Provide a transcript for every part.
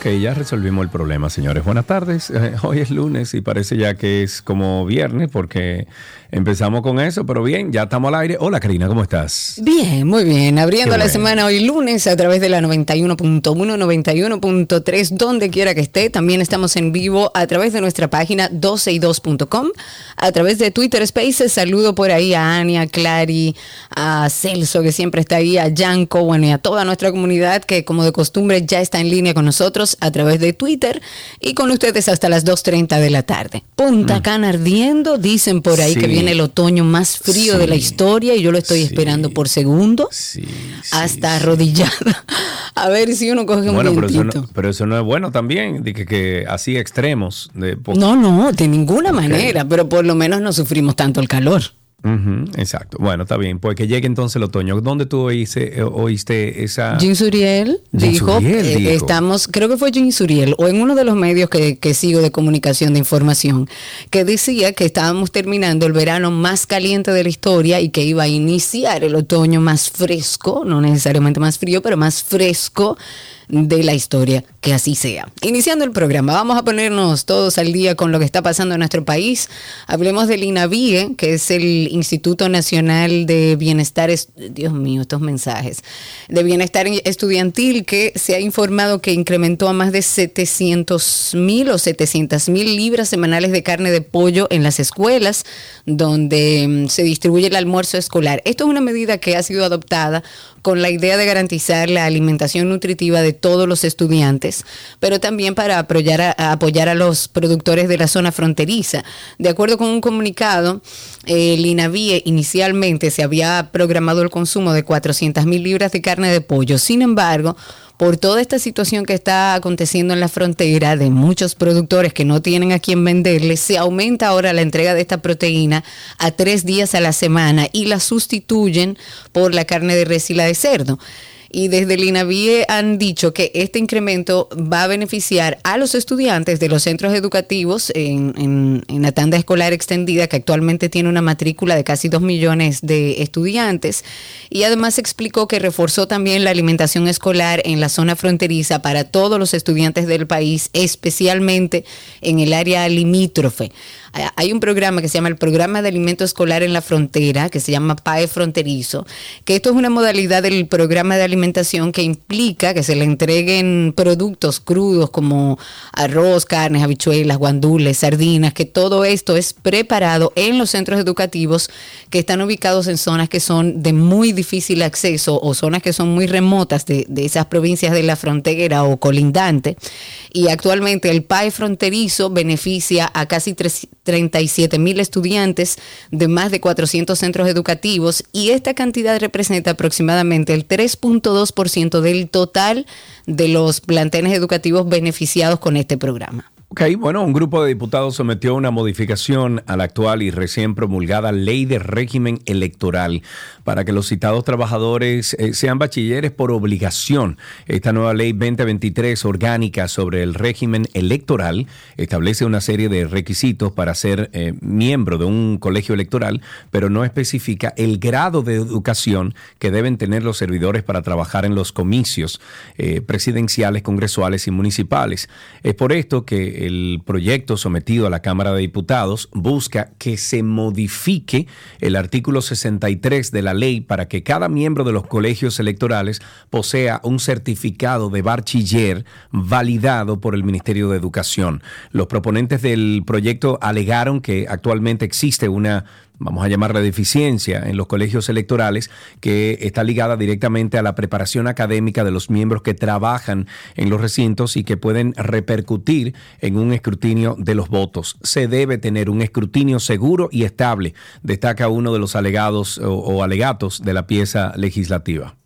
Ok, ya resolvimos el problema, señores. Buenas tardes. Eh, hoy es lunes y parece ya que es como viernes porque empezamos con eso, pero bien, ya estamos al aire. Hola, Karina, ¿cómo estás? Bien, muy bien. Abriendo Qué la bueno. semana hoy lunes a través de la 91.1, 91.3, donde quiera que esté. También estamos en vivo a través de nuestra página 12y2.com, a través de Twitter Spaces. Saludo por ahí a Ania, a Clary, a Celso, que siempre está ahí, a Yanko, bueno, y a toda nuestra comunidad que como de costumbre ya está en línea con nosotros a través de Twitter y con ustedes hasta las 2.30 de la tarde. Punta Cana ardiendo, dicen por ahí Mm. Sí. que viene el otoño más frío de la historia y yo lo estoy Sí. esperando por segundo hasta arrodillada. A ver si uno coge un Bueno, pero eso, no, pero eso no es bueno también, de que, que así extremos. De No, no, de ninguna manera, pero por lo menos no sufrimos tanto el calor. Exacto. Bueno, está bien. Pues que llegue entonces el otoño. ¿Dónde tú oíste, eh, oíste esa...? Jean Suriel dijo, Suriel eh, dijo. estamos, creo que fue Jean Suriel, o en uno de los medios que, que sigo de comunicación de información, que decía que estábamos terminando el verano más caliente de la historia y que iba a iniciar el otoño más fresco, no necesariamente más frío, pero más fresco de la historia, que así sea. Iniciando el programa, vamos a ponernos todos al día con lo que está pasando en nuestro país. Hablemos del INAVIE, que es el Instituto Nacional de Bienestar, Es- Dios mío, estos mensajes, de Bienestar Estudiantil, que se ha informado que incrementó a más de 700 mil o 700 mil libras semanales de carne de pollo en las escuelas, donde mm, se distribuye el almuerzo escolar. Esto es una medida que ha sido adoptada con la idea de garantizar la alimentación nutritiva de todos los estudiantes, pero también para apoyar a, apoyar a los productores de la zona fronteriza. De acuerdo con un comunicado, el INAVIE inicialmente se había programado el consumo de 400 mil libras de carne de pollo. Sin embargo, por toda esta situación que está aconteciendo en la frontera de muchos productores que no tienen a quién venderles, se aumenta ahora la entrega de esta proteína a tres días a la semana y la sustituyen por la carne de res y la de cerdo. Y desde el INAVIE han dicho que este incremento va a beneficiar a los estudiantes de los centros educativos en, en- la tanda escolar extendida, que actualmente tiene una matrícula de casi 2 millones de estudiantes. Y además explicó que reforzó también la alimentación escolar en la zona fronteriza para todos los estudiantes del país, especialmente en el área limítrofe. Hay- un programa que se llama el Programa de Alimento Escolar en la Frontera, que se llama PAE Fronterizo, que esto es una modalidad del programa de alimentación que implica que se le entreguen productos crudos como arroz, carnes, habichuelas, guandules, sardinas, que todo esto es preparado en los centros educativos que están ubicados en zonas que son de muy difícil acceso o zonas que son muy remotas de, de esas provincias de la frontera o colindante. Y actualmente el PAE fronterizo beneficia a casi tres- 37 mil estudiantes de más de 400 centros educativos y esta cantidad representa aproximadamente el 3.2% del total de los planteles educativos beneficiados con este programa. Ok, bueno, un grupo de diputados sometió una modificación a la actual y recién promulgada ley de régimen electoral para que los citados trabajadores eh, sean bachilleres por obligación. Esta nueva ley 2023 orgánica sobre el régimen electoral establece una serie de requisitos para ser eh, miembro de un colegio electoral, pero no especifica el grado de educación que deben tener los servidores para trabajar en los comicios eh, presidenciales, congresuales y municipales. Es por esto que el proyecto sometido a la Cámara de Diputados busca que se modifique el artículo 63 de la ley para que cada miembro de los colegios electorales posea un certificado de bachiller validado por el Ministerio de Educación. Los proponentes del proyecto alegaron que actualmente existe una vamos a llamarla deficiencia en los colegios electorales, que está ligada directamente a la preparación académica de los miembros que trabajan en los recintos y que pueden repercutir en un escrutinio de los votos. Se debe tener un escrutinio seguro y estable, destaca uno de los alegados o, o alegatos de la pieza legislativa.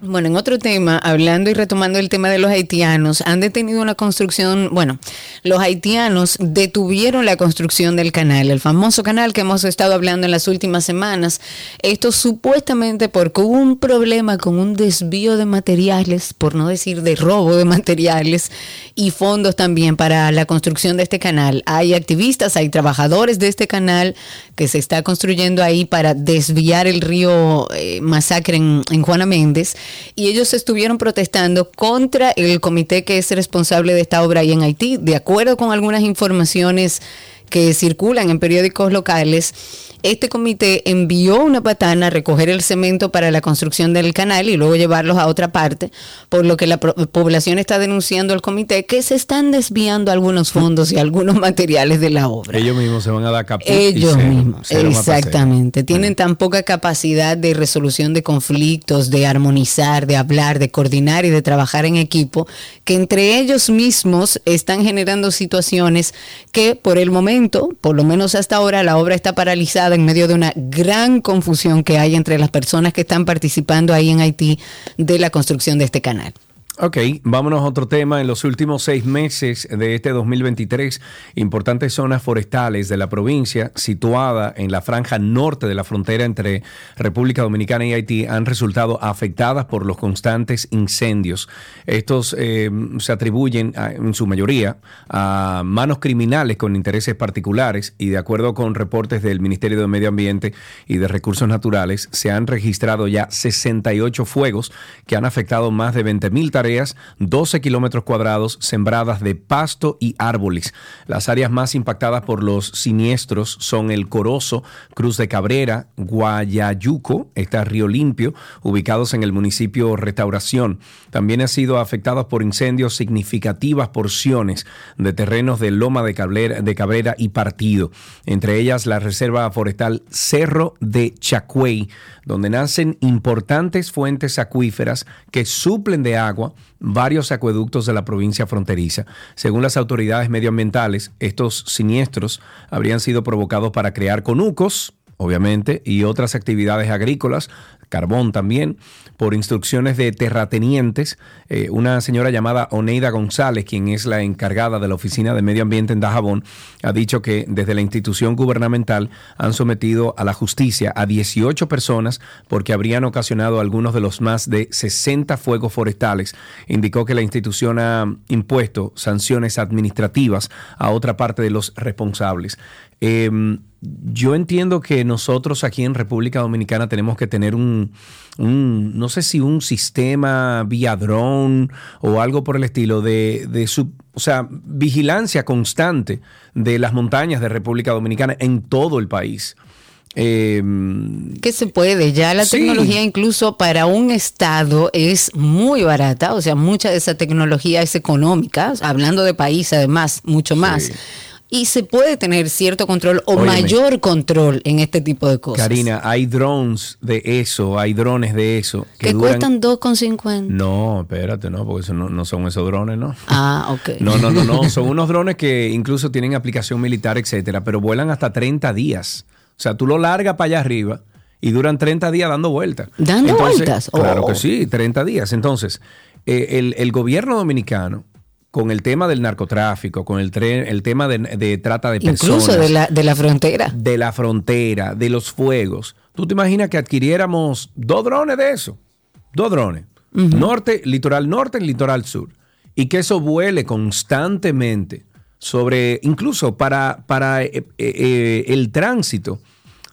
Bueno, en otro tema, hablando y retomando el tema de los haitianos, han detenido una construcción, bueno, los haitianos detuvieron la construcción del canal, el famoso canal que hemos estado hablando en las últimas semanas. Esto supuestamente porque hubo un problema con un desvío de materiales, por no decir de robo de materiales y fondos también para la construcción de este canal. Hay activistas, hay trabajadores de este canal que se está construyendo ahí para desviar el río eh, Masacre en, en Juana Méndez y ellos estuvieron protestando contra el comité que es responsable de esta obra ahí en Haití. De acuerdo con algunas informaciones que circulan en periódicos locales, este comité envió una patana a recoger el cemento para la construcción del canal y luego llevarlos a otra parte, por lo que la población está denunciando al comité que se están desviando algunos fondos y algunos materiales de la obra. Ellos mismos se van a dar caput Ellos mismos, exactamente. Tienen tan poca capacidad de resolución de conflictos, de armonizar, de hablar, de coordinar y de trabajar en equipo, que entre ellos mismos están generando situaciones que por el momento, por lo menos hasta ahora, la obra está paralizada en medio de una gran confusión que hay entre las personas que están participando ahí en Haití de la construcción de este canal. Ok, vámonos a otro tema. En los últimos seis meses de este 2023, importantes zonas forestales de la provincia, situada en la franja norte de la frontera entre República Dominicana y Haití, han resultado afectadas por los constantes incendios. Estos eh, se atribuyen en su mayoría a manos criminales con intereses particulares y de acuerdo con reportes del Ministerio de Medio Ambiente y de Recursos Naturales, se han registrado ya 68 fuegos que han afectado más de 20 mil 12 kilómetros cuadrados sembradas de pasto y árboles. Las áreas más impactadas por los siniestros son el Corozo, Cruz de Cabrera, Guayayuco, está Río Limpio, ubicados en el municipio Restauración. También han sido afectados por incendios significativas porciones de terrenos de Loma de Cabrera, de Cabrera y Partido, entre ellas la Reserva Forestal Cerro de Chacuey, donde nacen importantes fuentes acuíferas que suplen de agua varios acueductos de la provincia fronteriza. Según las autoridades medioambientales, estos siniestros habrían sido provocados para crear conucos, obviamente, y otras actividades agrícolas, carbón también, por instrucciones de terratenientes. Eh, una señora llamada Oneida González, quien es la encargada de la Oficina de Medio Ambiente en Dajabón, ha dicho que desde la institución gubernamental han sometido a la justicia a 18 personas porque habrían ocasionado algunos de los más de 60 fuegos forestales. Indicó que la institución ha impuesto sanciones administrativas a otra parte de los responsables. Em, yo entiendo que nosotros aquí en República Dominicana tenemos que tener un, no sé si un sistema vía drone o algo por el estilo de, de su, o sea, vigilancia constante de las montañas de República Dominicana en todo el país. Eh, que se puede, ya la tecnología incluso para un estado es muy barata, o sea, mucha de esa tecnología es económica, hablando de país además, mucho más y se puede tener cierto control o mayor control en este tipo de cosas. Karina, hay drones de eso, hay drones de eso. Que, que cuestan 2,50. No, espérate, no, porque eso no, son esos drones, ¿no? Ah, ok. No, no, no, no, son unos drones que incluso tienen aplicación militar, etcétera, pero vuelan hasta 30 días. O sea, tú lo largas para allá arriba y duran 30 días dando vueltas. ¿Dando vueltas? Claro que oh. sí, 30 días. Entonces, eh, el, el gobierno dominicano con el tema del narcotráfico, con el, el tema de, trata de personas. Incluso de la, de la frontera. De la frontera, de los fuegos. ¿Tú te imaginas que adquiriéramos dos drones de eso? Dos drones. Norte, litoral norte y litoral sur. Y que eso vuele constantemente sobre, incluso para, para eh, eh, eh, el tránsito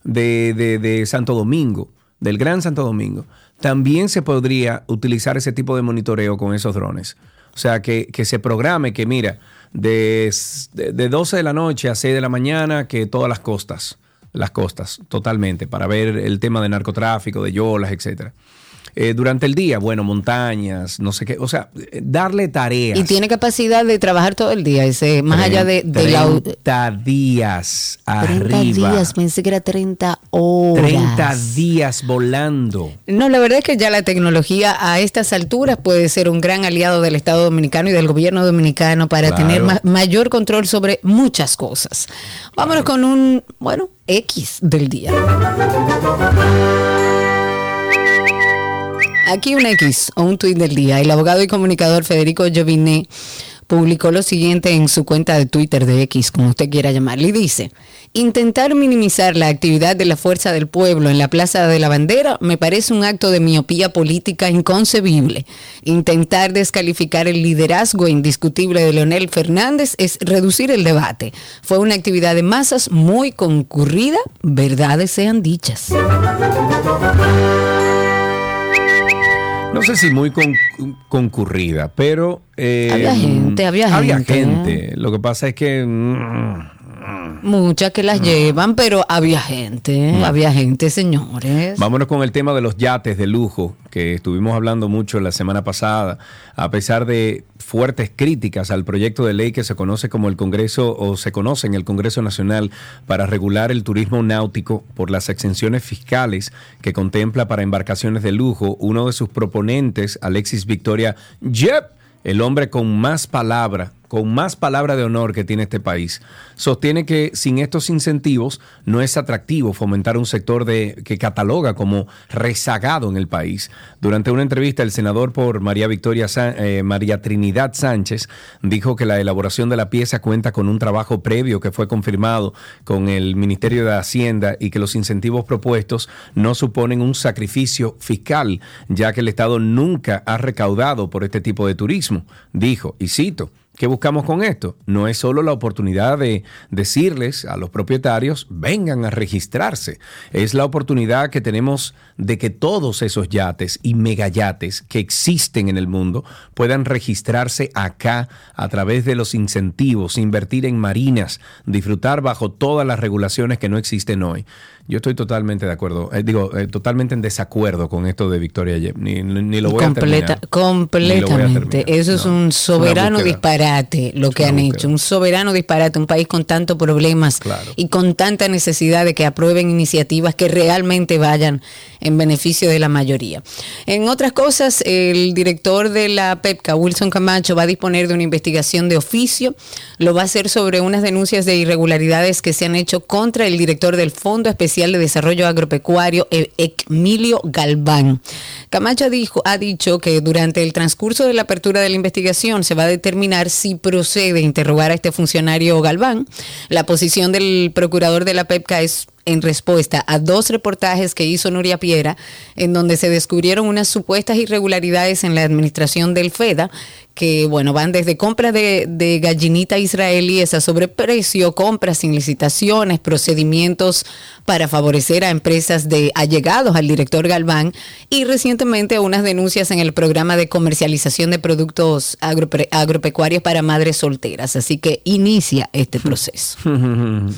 de, de Santo Domingo, del Gran Santo Domingo. También se podría utilizar ese tipo de monitoreo con esos drones. O sea, que, se programe que, mira, de, de, 12 de la noche a 6 de la mañana, que todas las costas, las costas, totalmente, para ver el tema de narcotráfico, de yolas, etcétera. Eh, durante el día, bueno, montañas, no sé qué, o sea, darle tareas. Y tiene capacidad de trabajar todo el día, ese, más allá de, de 30 días 30 días, pensé que era 30 horas. 30 días volando. No, la verdad es que ya la tecnología a estas alturas puede ser un gran aliado del Estado Dominicano y del gobierno dominicano para tener mayor control sobre muchas cosas. Vámonos con un, bueno, X del día. Aquí un X o un tuit del día. El abogado y comunicador Federico Joviné publicó lo siguiente en su cuenta de Twitter de X, como usted quiera llamarle, y dice, intentar minimizar la actividad de la Fuerza del Pueblo en la Plaza de la Bandera me parece un acto de miopía política inconcebible. Intentar descalificar el liderazgo indiscutible de Leonel Fernández es reducir el debate. Fue una actividad de masas muy concurrida, verdades sean dichas. No sé si muy concurrida, pero... Eh, había gente, había, gente. Había gente. Lo que pasa es que... Mm, Muchas que las llevan, pero había gente, había gente, señores. Vámonos con el tema de los yates de lujo, que estuvimos hablando mucho la semana pasada, a pesar de fuertes críticas al proyecto de ley que se conoce como el Congreso o se conoce en el Congreso Nacional para regular el turismo náutico por las exenciones fiscales que contempla para embarcaciones de lujo. Uno de sus proponentes, Alexis Victoria Yep, el hombre con más palabra con más palabra de honor que tiene este país, sostiene que sin estos incentivos no es atractivo fomentar un sector que cataloga como rezagado en el país. Durante una entrevista, el senador por María Victoria eh, María Trinidad Sánchez dijo que la elaboración de la pieza cuenta con un trabajo previo que fue confirmado con el Ministerio de Hacienda y que los incentivos propuestos no suponen un sacrificio fiscal, ya que el Estado nunca ha recaudado por este tipo de turismo. Dijo, y cito, ¿Qué buscamos con esto? No es solo la oportunidad de decirles a los propietarios, vengan a registrarse. Es la oportunidad que tenemos de que todos esos yates y megayates que existen en el mundo puedan registrarse acá a través de los incentivos, invertir en marinas, disfrutar bajo todas las regulaciones que no existen hoy. Yo estoy totalmente de acuerdo, eh, digo, eh, totalmente en desacuerdo con esto de Victoria Ni, ni, lo voy a terminar. Completamente. Eso es un soberano disparate lo que han hecho. Un soberano disparate. Un país con tantos problemas y con tanta necesidad de que aprueben iniciativas que realmente vayan en beneficio de la mayoría. En otras cosas, el director de la PEPCA, Wilson Camacho, va a disponer de una investigación de oficio. Lo va a hacer sobre unas denuncias de irregularidades que se han hecho contra el director del Fondo Especial de Desarrollo Agropecuario, Emilio Galván. Camacho dijo, ha dicho que durante el transcurso de la apertura de la investigación se va a determinar si procede interrogar a este funcionario Galván. La posición del procurador de la PEPCA es en respuesta a dos reportajes que hizo Nuria Piera, en donde se descubrieron unas supuestas irregularidades en la administración del FEDA, que bueno, van desde compras de, de gallinita israelíes a sobreprecio, compras sin licitaciones, procedimientos para favorecer a empresas de allegados al director Galván y recientemente unas denuncias en el programa de comercialización de productos agropecuarios para madres solteras. Así que inicia este proceso.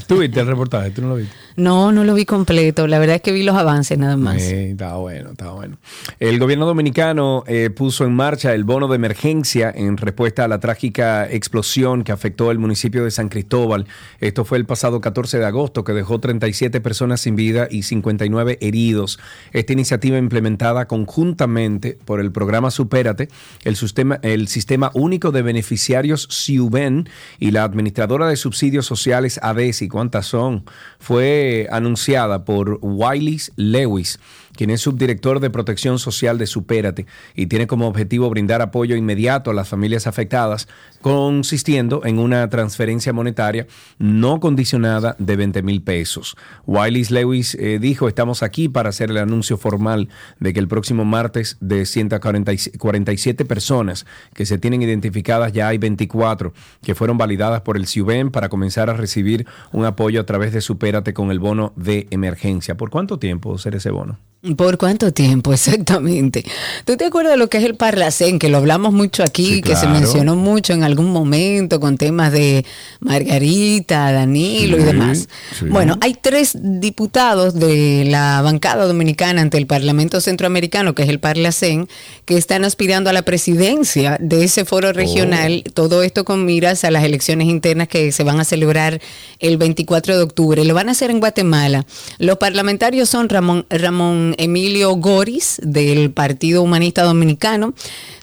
¿Tú viste el reportaje? ¿Tú no lo viste? No, no lo vi completo. La verdad es que vi los avances nada más. Eh, está bueno, está bueno. El gobierno dominicano eh, puso en marcha el bono de emergencia en respuesta a la trágica explosión que afectó el municipio de San Cristóbal. Esto fue el pasado 14 de agosto, que dejó 37 personas sin vida y 59 heridos. Esta iniciativa implementada conjuntamente por el programa Supérate, el sistema, el sistema único de beneficiarios SIUBEN y la administradora de subsidios sociales ADESI, ¿cuántas son? Fue anunciada por Wiley Lewis quien es subdirector de protección social de Supérate y tiene como objetivo brindar apoyo inmediato a las familias afectadas, consistiendo en una transferencia monetaria no condicionada de 20 mil pesos. Wiley Lewis eh, dijo, estamos aquí para hacer el anuncio formal de que el próximo martes de 147 personas que se tienen identificadas, ya hay 24 que fueron validadas por el CIUBEN para comenzar a recibir un apoyo a través de Supérate con el bono de emergencia. ¿Por cuánto tiempo ser ese bono? ¿Por cuánto tiempo exactamente? ¿Tú te acuerdas de lo que es el Parlacén? Que lo hablamos mucho aquí, Sí, que se mencionó mucho en algún momento con temas de Margarita, Danilo y demás. sí. Bueno, hay tres diputados de la bancada dominicana ante el Parlamento Centroamericano, que es el Parlacén, que están aspirando a la presidencia de ese foro Oh. regional. Todo esto con miras a las elecciones internas que se van a celebrar el 24 de octubre. Lo van a hacer en Guatemala. Los parlamentarios son Ramón, Ramón Emilio Goris, del Partido Humanista Dominicano,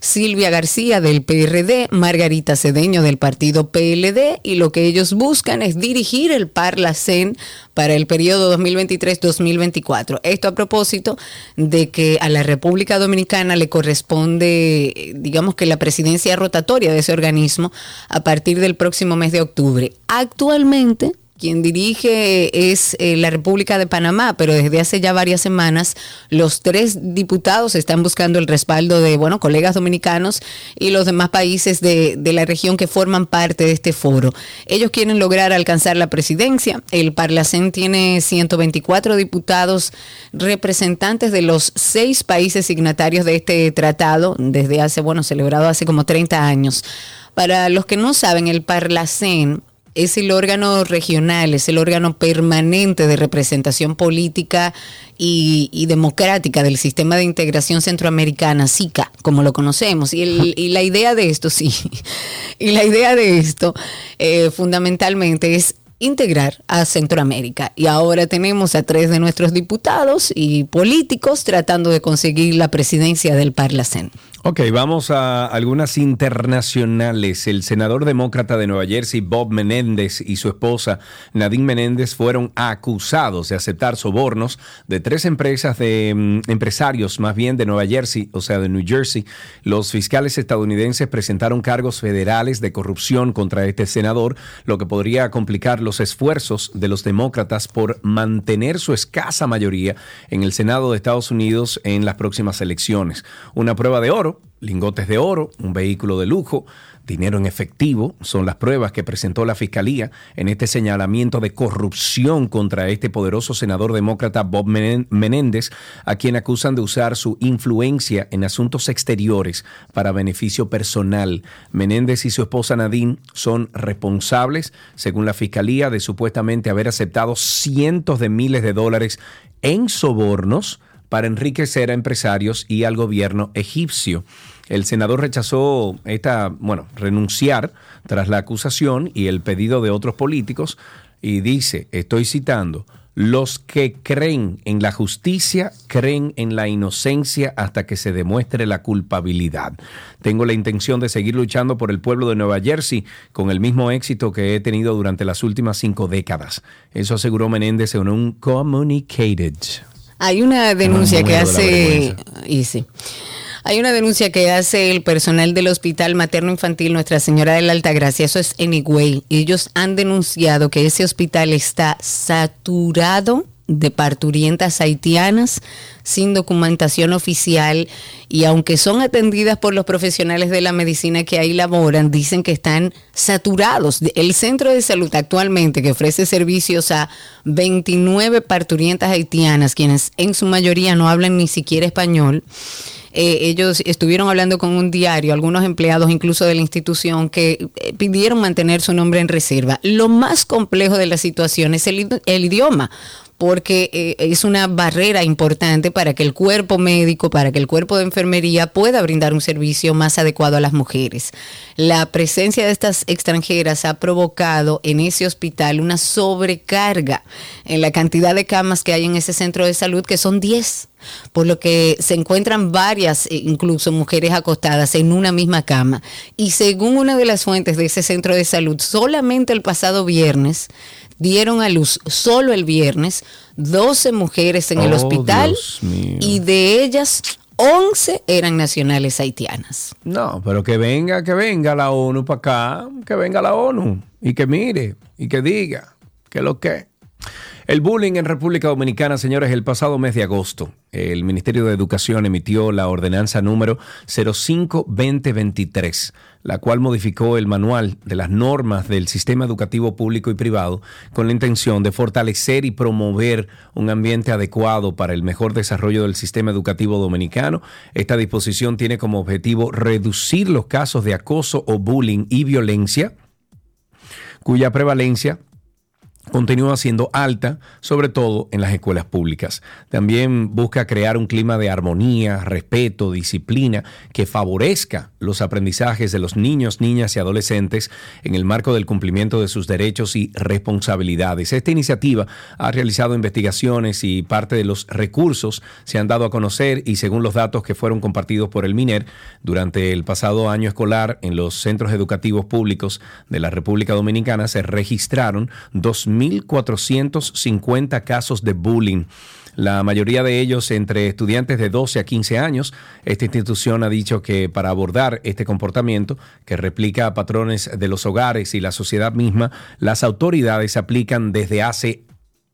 Silvia García, del PRD, Margarita Cedeño, del Partido PLD, y lo que ellos buscan es dirigir el Parlacén para el periodo 2023-2024. Esto a propósito de que a la República Dominicana le corresponde, digamos que la presidencia rotatoria de ese organismo a partir del próximo mes de octubre. Actualmente, quien dirige es eh, la República de Panamá, pero desde hace ya varias semanas los tres diputados están buscando el respaldo de, bueno, colegas dominicanos y los demás países de, de la región que forman parte de este foro. Ellos quieren lograr alcanzar la presidencia. El Parlacén tiene 124 diputados representantes de los seis países signatarios de este tratado desde hace, bueno, celebrado hace como 30 años. Para los que no saben, el Parlacén es el órgano regional, es el órgano permanente de representación política y, democrática del sistema de integración centroamericana, SICA, como lo conocemos. Y, el- y la idea de esto, sí, y la idea de esto eh, fundamentalmente es integrar a Centroamérica. Y ahora tenemos a tres de nuestros diputados y políticos tratando de conseguir la presidencia del Parlacén. Ok, vamos a algunas internacionales. El senador demócrata de Nueva Jersey, Bob Menéndez, y su esposa, Nadine Menéndez, fueron acusados de aceptar sobornos de tres empresas de mm, empresarios, más bien de Nueva Jersey, o sea, de New Jersey. Los fiscales estadounidenses presentaron cargos federales de corrupción contra este senador, lo que podría complicar los esfuerzos de los demócratas por mantener su escasa mayoría en el Senado de Estados Unidos en las próximas elecciones. Una prueba de oro, lingotes de oro, un vehículo de lujo, dinero en efectivo, son las pruebas que presentó la Fiscalía en este señalamiento de corrupción contra este poderoso senador demócrata Bob Menéndez, a quien acusan de usar su influencia en asuntos exteriores para beneficio personal. Menéndez y su esposa Nadine son responsables, según la Fiscalía, de supuestamente haber aceptado cientos de miles de dólares en sobornos para enriquecer a empresarios y al gobierno egipcio. El senador rechazó esta, bueno, renunciar tras la acusación y el pedido de otros políticos y dice, estoy citando, los que creen en la justicia creen en la inocencia hasta que se demuestre la culpabilidad. Tengo la intención de seguir luchando por el pueblo de Nueva Jersey con el mismo éxito que he tenido durante las últimas cinco décadas. Eso aseguró Menéndez en un communicated. Hay una denuncia que hace. Y sí. Hay una denuncia que hace el personal del Hospital Materno Infantil Nuestra Señora de la Altagracia, eso es en Higüey. Ellos han denunciado que ese hospital está saturado de parturientas haitianas sin documentación oficial y aunque son atendidas por los profesionales de la medicina que ahí laboran, dicen que están saturados. El centro de salud actualmente que ofrece servicios a 29 parturientas haitianas, quienes en su mayoría no hablan ni siquiera español, eh, ellos estuvieron hablando con un diario, algunos empleados incluso de la institución, que eh, pidieron mantener su nombre en reserva. Lo más complejo de la situación es el, idi- el idioma porque eh, es una barrera importante para que el cuerpo médico, para que el cuerpo de enfermería pueda brindar un servicio más adecuado a las mujeres. La presencia de estas extranjeras ha provocado en ese hospital una sobrecarga en la cantidad de camas que hay en ese centro de salud, que son 10 por lo que se encuentran varias, eh, incluso mujeres acostadas en una misma cama. Y según una de las fuentes de ese centro de salud, solamente el pasado viernes dieron a luz, solo el viernes, 12 mujeres en el Oh, hospital y de ellas 11 eran nacionales haitianas. No, pero que venga, que venga la ONU para acá, que venga la ONU y que mire y que diga que lo que. El bullying en República Dominicana, señores, el pasado mes de agosto, el Ministerio de Educación emitió la ordenanza número 05-2023, la cual modificó el manual de las normas del sistema educativo público y privado con la intención de fortalecer y promover un ambiente adecuado para el mejor desarrollo del sistema educativo dominicano. Esta disposición tiene como objetivo reducir los casos de acoso o bullying y violencia cuya prevalencia continúa siendo alta, sobre todo en las escuelas públicas. También busca crear un clima de armonía, respeto, disciplina, que favorezca los aprendizajes de los niños, niñas y adolescentes en el marco del cumplimiento de sus derechos y responsabilidades. Esta iniciativa ha realizado investigaciones y parte de los recursos se han dado a conocer y según los datos que fueron compartidos por el MINER durante el pasado año escolar en los centros educativos públicos de la República Dominicana se registraron 2.000 4.450 casos de bullying la mayoría de ellos entre estudiantes de 12 a 15 años. Esta institución ha dicho que para abordar este comportamiento, que replica patrones de los hogares y la sociedad misma, las autoridades aplican desde hace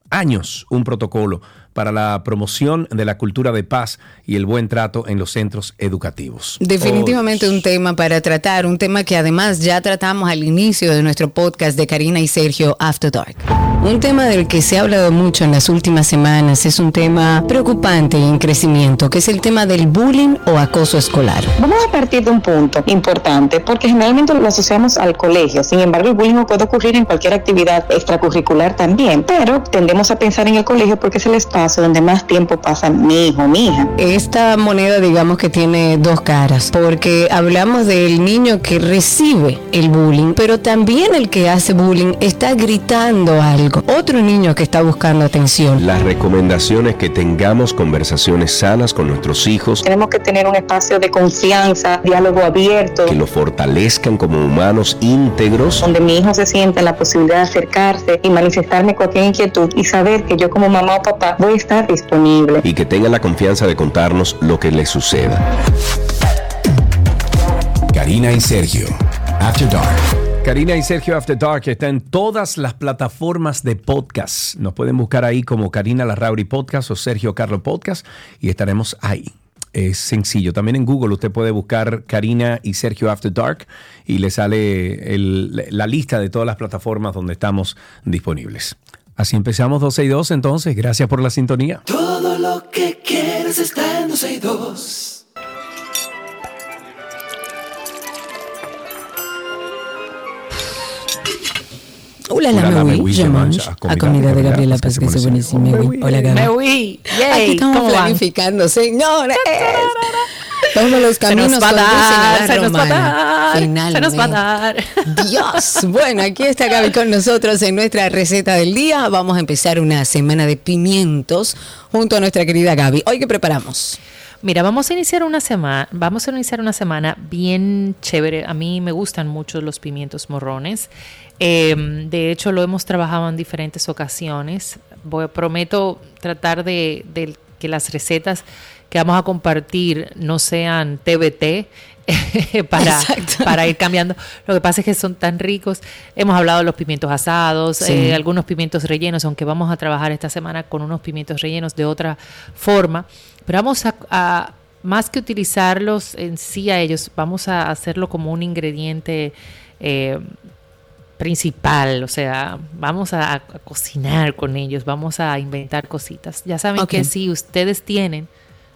años un protocolo para la promoción de la cultura de paz y el buen trato en los centros educativos. Definitivamente un tema para tratar, un tema que además ya tratamos al inicio de nuestro podcast de Karina y Sergio After Dark. Un tema del que se ha hablado mucho en las últimas semanas es un tema preocupante y en crecimiento, que es el tema del bullying o acoso escolar. Vamos a partir de un punto importante, porque generalmente lo asociamos al colegio. Sin embargo, el bullying puede ocurrir en cualquier actividad extracurricular también, pero tendemos a pensar en el colegio porque es el espacio donde más tiempo pasa mi hijo, mi hija. Esta moneda, digamos que tiene dos caras, porque hablamos del niño que recibe el bullying, pero también el que hace bullying está gritando algo. Otro niño que está buscando atención. Las recomendaciones que tengamos conversaciones sanas con nuestros hijos. Tenemos que tener un espacio de confianza, diálogo abierto. Que lo fortalezcan como humanos íntegros. Donde mi hijo se sienta la posibilidad de acercarse y manifestarme cualquier inquietud y saber que yo como mamá o papá voy estar disponible. Y que tenga la confianza de contarnos lo que le suceda. Karina y Sergio, After Dark. Karina y Sergio After Dark está en todas las plataformas de podcast. Nos pueden buscar ahí como Karina Larrauri Podcast o Sergio Carlo Podcast y estaremos ahí. Es sencillo. También en Google usted puede buscar Karina y Sergio After Dark y le sale la lista de todas las plataformas donde estamos disponibles. Así empezamos 12 y 2 entonces. Gracias por la sintonía. Todo lo que quieres está en 12 y 2. Hola, la me voy, a comida de Gabriela Paz, que es buenísima. Hola, Gabriela. Me voy. Aquí estamos planificando, señores. Todos los caminos se nos va a dar, se nos va a dar, se nos va a dar. Dios. Bueno, aquí está Gaby con nosotros en nuestra receta del día. Vamos a empezar una semana de pimientos junto a nuestra querida Gaby. Hoy qué preparamos. Mira, vamos a iniciar una semana, vamos a iniciar una semana bien chévere. A mí me gustan mucho los pimientos morrones. Em, de hecho, lo hemos trabajado en diferentes ocasiones. Voy, prometo tratar de, de que las recetas que vamos a compartir no sean TBT para, para ir cambiando. Lo que pasa es que son tan ricos. Hemos hablado de los pimientos asados, eh, algunos pimientos rellenos, aunque vamos a trabajar esta semana con unos pimientos rellenos de otra forma. Pero vamos a, más que utilizarlos en sí a ellos, vamos a hacerlo como un ingrediente eh, principal, o sea, vamos a, cocinar con ellos, vamos a inventar cositas. Ya saben que si ustedes tienen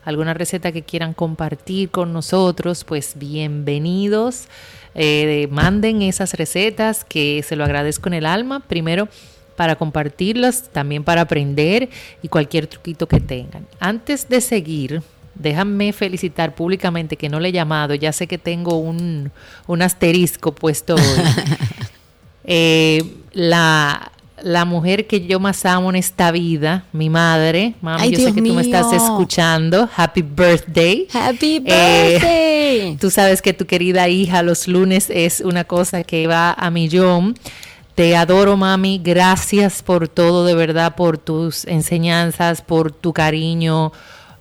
alguna receta que quieran compartir con nosotros, pues bienvenidos. Eh, manden esas recetas que se lo agradezco en el alma. Primero para compartirlas, también para aprender y cualquier truquito que tengan. Antes de seguir, déjame felicitar públicamente que no le he llamado, ya sé que tengo un, un asterisco puesto hoy. Eh, la, la mujer que yo más amo en esta vida, mi madre. Mami, yo sé que tú me estás escuchando. Happy birthday. Happy eh, birthday. tú sabes que tu querida hija los lunes es una cosa que va a millón. Te adoro, mami. Gracias por todo, de verdad, por tus enseñanzas, por tu cariño,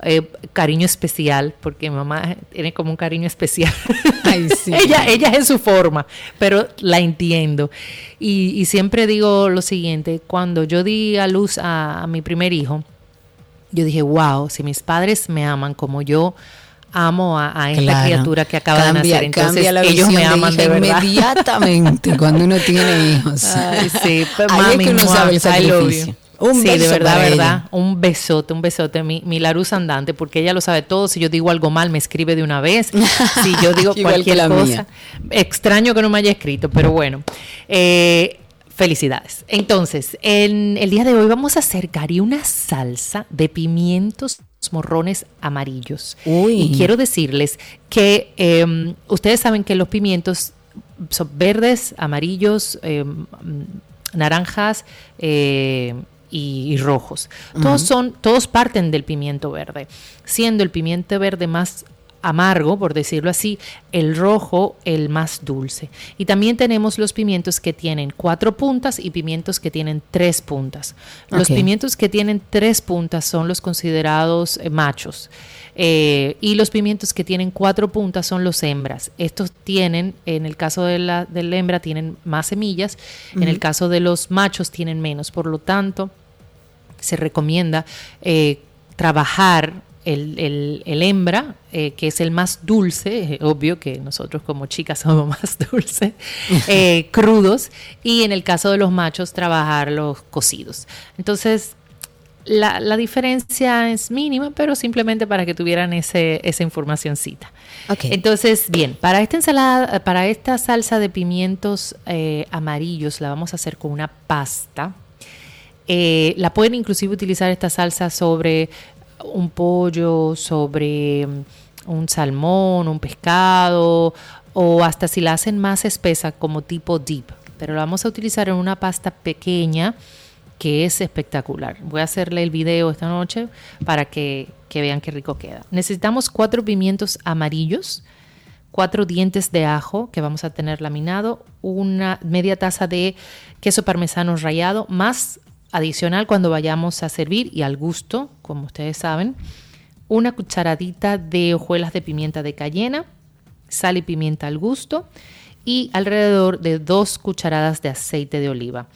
eh, cariño especial, porque mamá tiene como un cariño especial. Ay, sí. ella, ella es en su forma, pero la entiendo. Y, y siempre digo lo siguiente, cuando yo di a luz a, a mi primer hijo, yo dije, wow, si mis padres me aman como yo amo a, a esta Claro. criatura que acaba Cambia- de nacer, entonces la ellos me de aman hija de verdad. Inmediatamente cuando uno tiene hijos. Ay, sí, pero Ahí es que uno mua, sabe el sacrificio. Un sí, de verdad, para verdad. ella. Un besote, un besote. Mi, mi Larus andante, porque ella lo sabe todo. Si yo digo algo mal, me escribe de una vez. Si yo digo cualquier la cosa. mía. Extraño que no me haya escrito, pero bueno. Eh, felicidades. Entonces, en el día de hoy vamos a hacer, Cari, una salsa de pimientos morrones amarillos. Uy. Y quiero decirles que eh, ustedes saben que los pimientos son verdes, amarillos, eh, naranjas eh, y, y rojos. Todos son, todos parten del pimiento verde, siendo el pimiento verde más amargo, por decirlo así, el rojo el más dulce. Y también tenemos los pimientos que tienen cuatro puntas y pimientos que tienen tres puntas. Los pimientos que tienen tres puntas son los considerados eh, machos. Eh, y los pimientos que tienen cuatro puntas son los hembras. Estos tienen, en el caso de la, de la hembra, tienen más semillas. En el caso de los machos tienen menos. Por lo tanto, se recomienda eh, trabajar el, el- el hembra, eh, que es el más dulce, eh, obvio que nosotros como chicas somos más dulces, eh, crudos, y en el caso de los machos trabajar los cocidos. Entonces, la, la diferencia es mínima, pero simplemente para que tuvieran ese, esa informacioncita. Entonces, bien, para esta ensalada, para esta salsa de pimientos eh, amarillos, la vamos a hacer con una pasta. Eh, la pueden inclusive utilizar esta salsa sobre un pollo, sobre mm, un salmón, un pescado, o hasta si la hacen más espesa como tipo dip. Pero la vamos a utilizar en una pasta pequeña que es espectacular. Voy a hacerle el video esta noche para que, que vean qué rico queda. Necesitamos cuatro pimientos amarillos, cuatro dientes de ajo que vamos a tener laminado, una media taza de queso parmesano rallado, más adicional cuando vayamos a servir y al gusto, como ustedes saben, una cucharadita de hojuelas de pimienta de cayena, sal y pimienta al gusto y alrededor de dos cucharadas de aceite de oliva.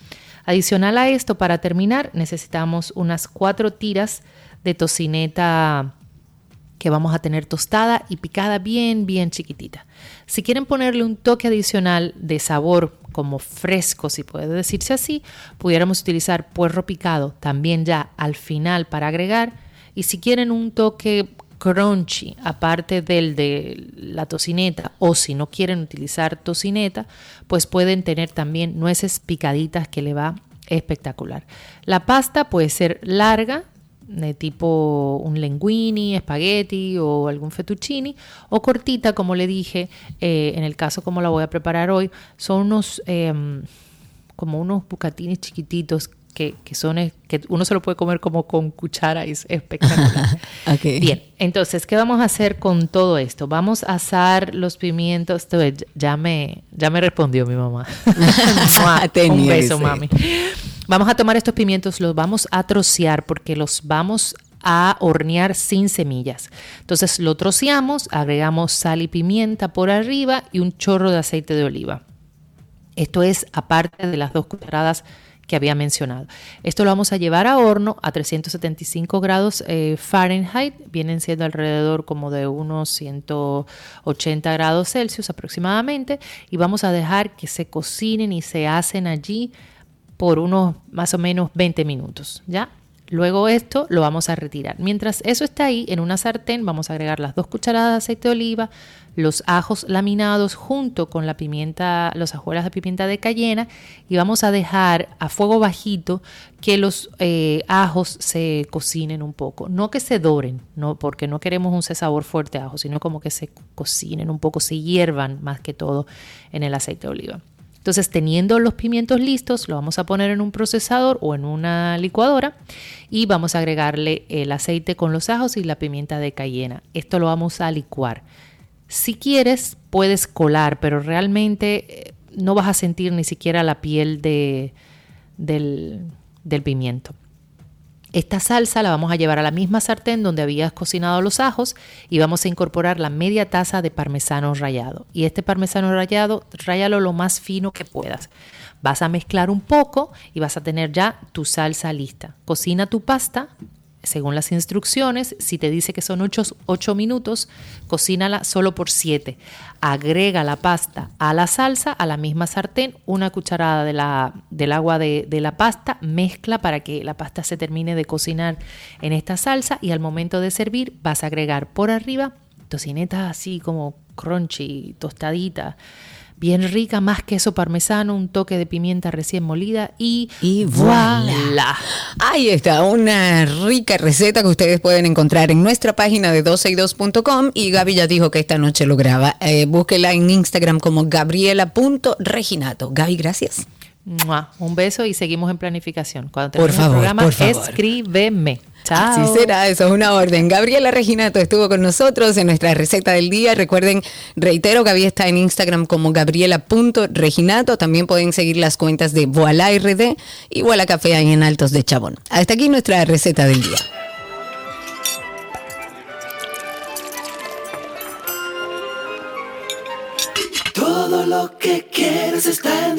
Adicional a esto, para terminar, necesitamos unas cuatro tiras de tocineta que vamos a tener tostada y picada bien, bien chiquitita. Si quieren ponerle un toque adicional de sabor como fresco, si puede decirse así, pudiéramos utilizar puerro picado también ya al final para agregar. Y si quieren un toque crunchy, aparte del de la tocineta, o si no quieren utilizar tocineta, pues pueden tener también nueces picaditas que le va espectacular. La pasta puede ser larga, de tipo un linguini, espagueti o algún fettuccini, o cortita, como le dije, eh, en el caso como la voy a preparar hoy, son unos em, como unos bucatines chiquititos que, que son que uno se lo puede comer como con cuchara y es espectacular. Ok. Bien, entonces, ¿qué vamos a hacer con todo esto? Vamos a asar los pimientos. Ya me, ya me respondió mi mamá. Un beso, mami. Vamos a tomar estos pimientos, los vamos a trocear porque los vamos a hornear sin semillas. Entonces lo troceamos, agregamos sal y pimienta por arriba y un chorro de aceite de oliva. Esto es aparte de las dos cucharadas que había mencionado. Esto lo vamos a llevar a horno a 375 grados eh, Fahrenheit, vienen siendo alrededor como de unos 180 grados Celsius aproximadamente, y vamos a dejar que se cocinen y se hacen allí por unos más o menos 20 minutos, ¿ya? Luego esto lo vamos a retirar. Mientras eso está ahí, en una sartén vamos a agregar las dos cucharadas de aceite de oliva, los ajos laminados junto con la pimienta, los ajuelas de pimienta de cayena y vamos a dejar a fuego bajito que los eh, ajos se cocinen un poco. No que se doren, no, porque no queremos un sabor fuerte a ajo, sino como que se cocinen un poco, se hiervan más que todo en el aceite de oliva. Entonces, teniendo los pimientos listos, lo vamos a poner en un procesador o en una licuadora y vamos a agregarle el aceite con los ajos y la pimienta de cayena. Esto lo vamos a licuar. Si quieres, puedes colar, pero realmente eh, no vas a sentir ni siquiera la piel de, del, del pimiento. Esta salsa la vamos a llevar a la misma sartén donde habías cocinado los ajos y vamos a incorporar la media taza de parmesano rallado. Y este parmesano rallado, rayalo lo más fino que puedas. Vas a mezclar un poco y vas a tener ya tu salsa lista. Cocina tu pasta según las instrucciones, si te dice que son 8, minutos, cocínala solo por 7. Agrega la pasta a la salsa, a la misma sartén, una cucharada de la, del agua de, de, la pasta, mezcla para que la pasta se termine de cocinar en esta salsa y al momento de servir vas a agregar por arriba tocineta así como crunchy, tostadita bien rica, más queso parmesano, un toque de pimienta recién molida y, y voilà. Ahí está, una rica receta que ustedes pueden encontrar en nuestra página de 12y2.com y Gaby ya dijo que esta noche lo graba. Eh, búsquela en Instagram como gabriela.reginato. Gaby, gracias. Un beso y seguimos en planificación. Cuando por favor, el programa, por favor. escríbeme. Chao. Así será, eso es una orden. Gabriela Reginato estuvo con nosotros en nuestra receta del día. Recuerden, reitero, Gaby está en Instagram como gabriela.reginato. También pueden seguir las cuentas de Voila RD y Voila Café ahí en Altos de Chabón. Hasta aquí nuestra receta del día. Todo lo que quieres está en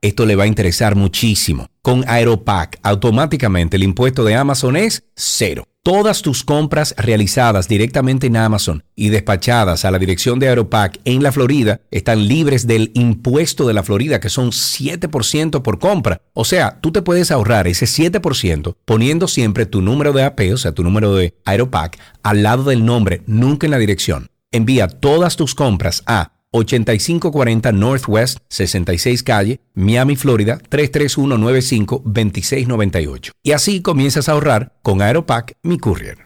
esto le va a interesar muchísimo. Con Aeropack, automáticamente el impuesto de Amazon es cero. Todas tus compras realizadas directamente en Amazon y despachadas a la dirección de Aeropack en la Florida están libres del impuesto de la Florida, que son 7% por compra. O sea, tú te puedes ahorrar ese 7% poniendo siempre tu número de AP, o sea, tu número de Aeropack, al lado del nombre, nunca en la dirección. Envía todas tus compras a 8540 Northwest 66 Calle, Miami, Florida 33195-2698. Y así comienzas a ahorrar con Aeropack Mi Courier.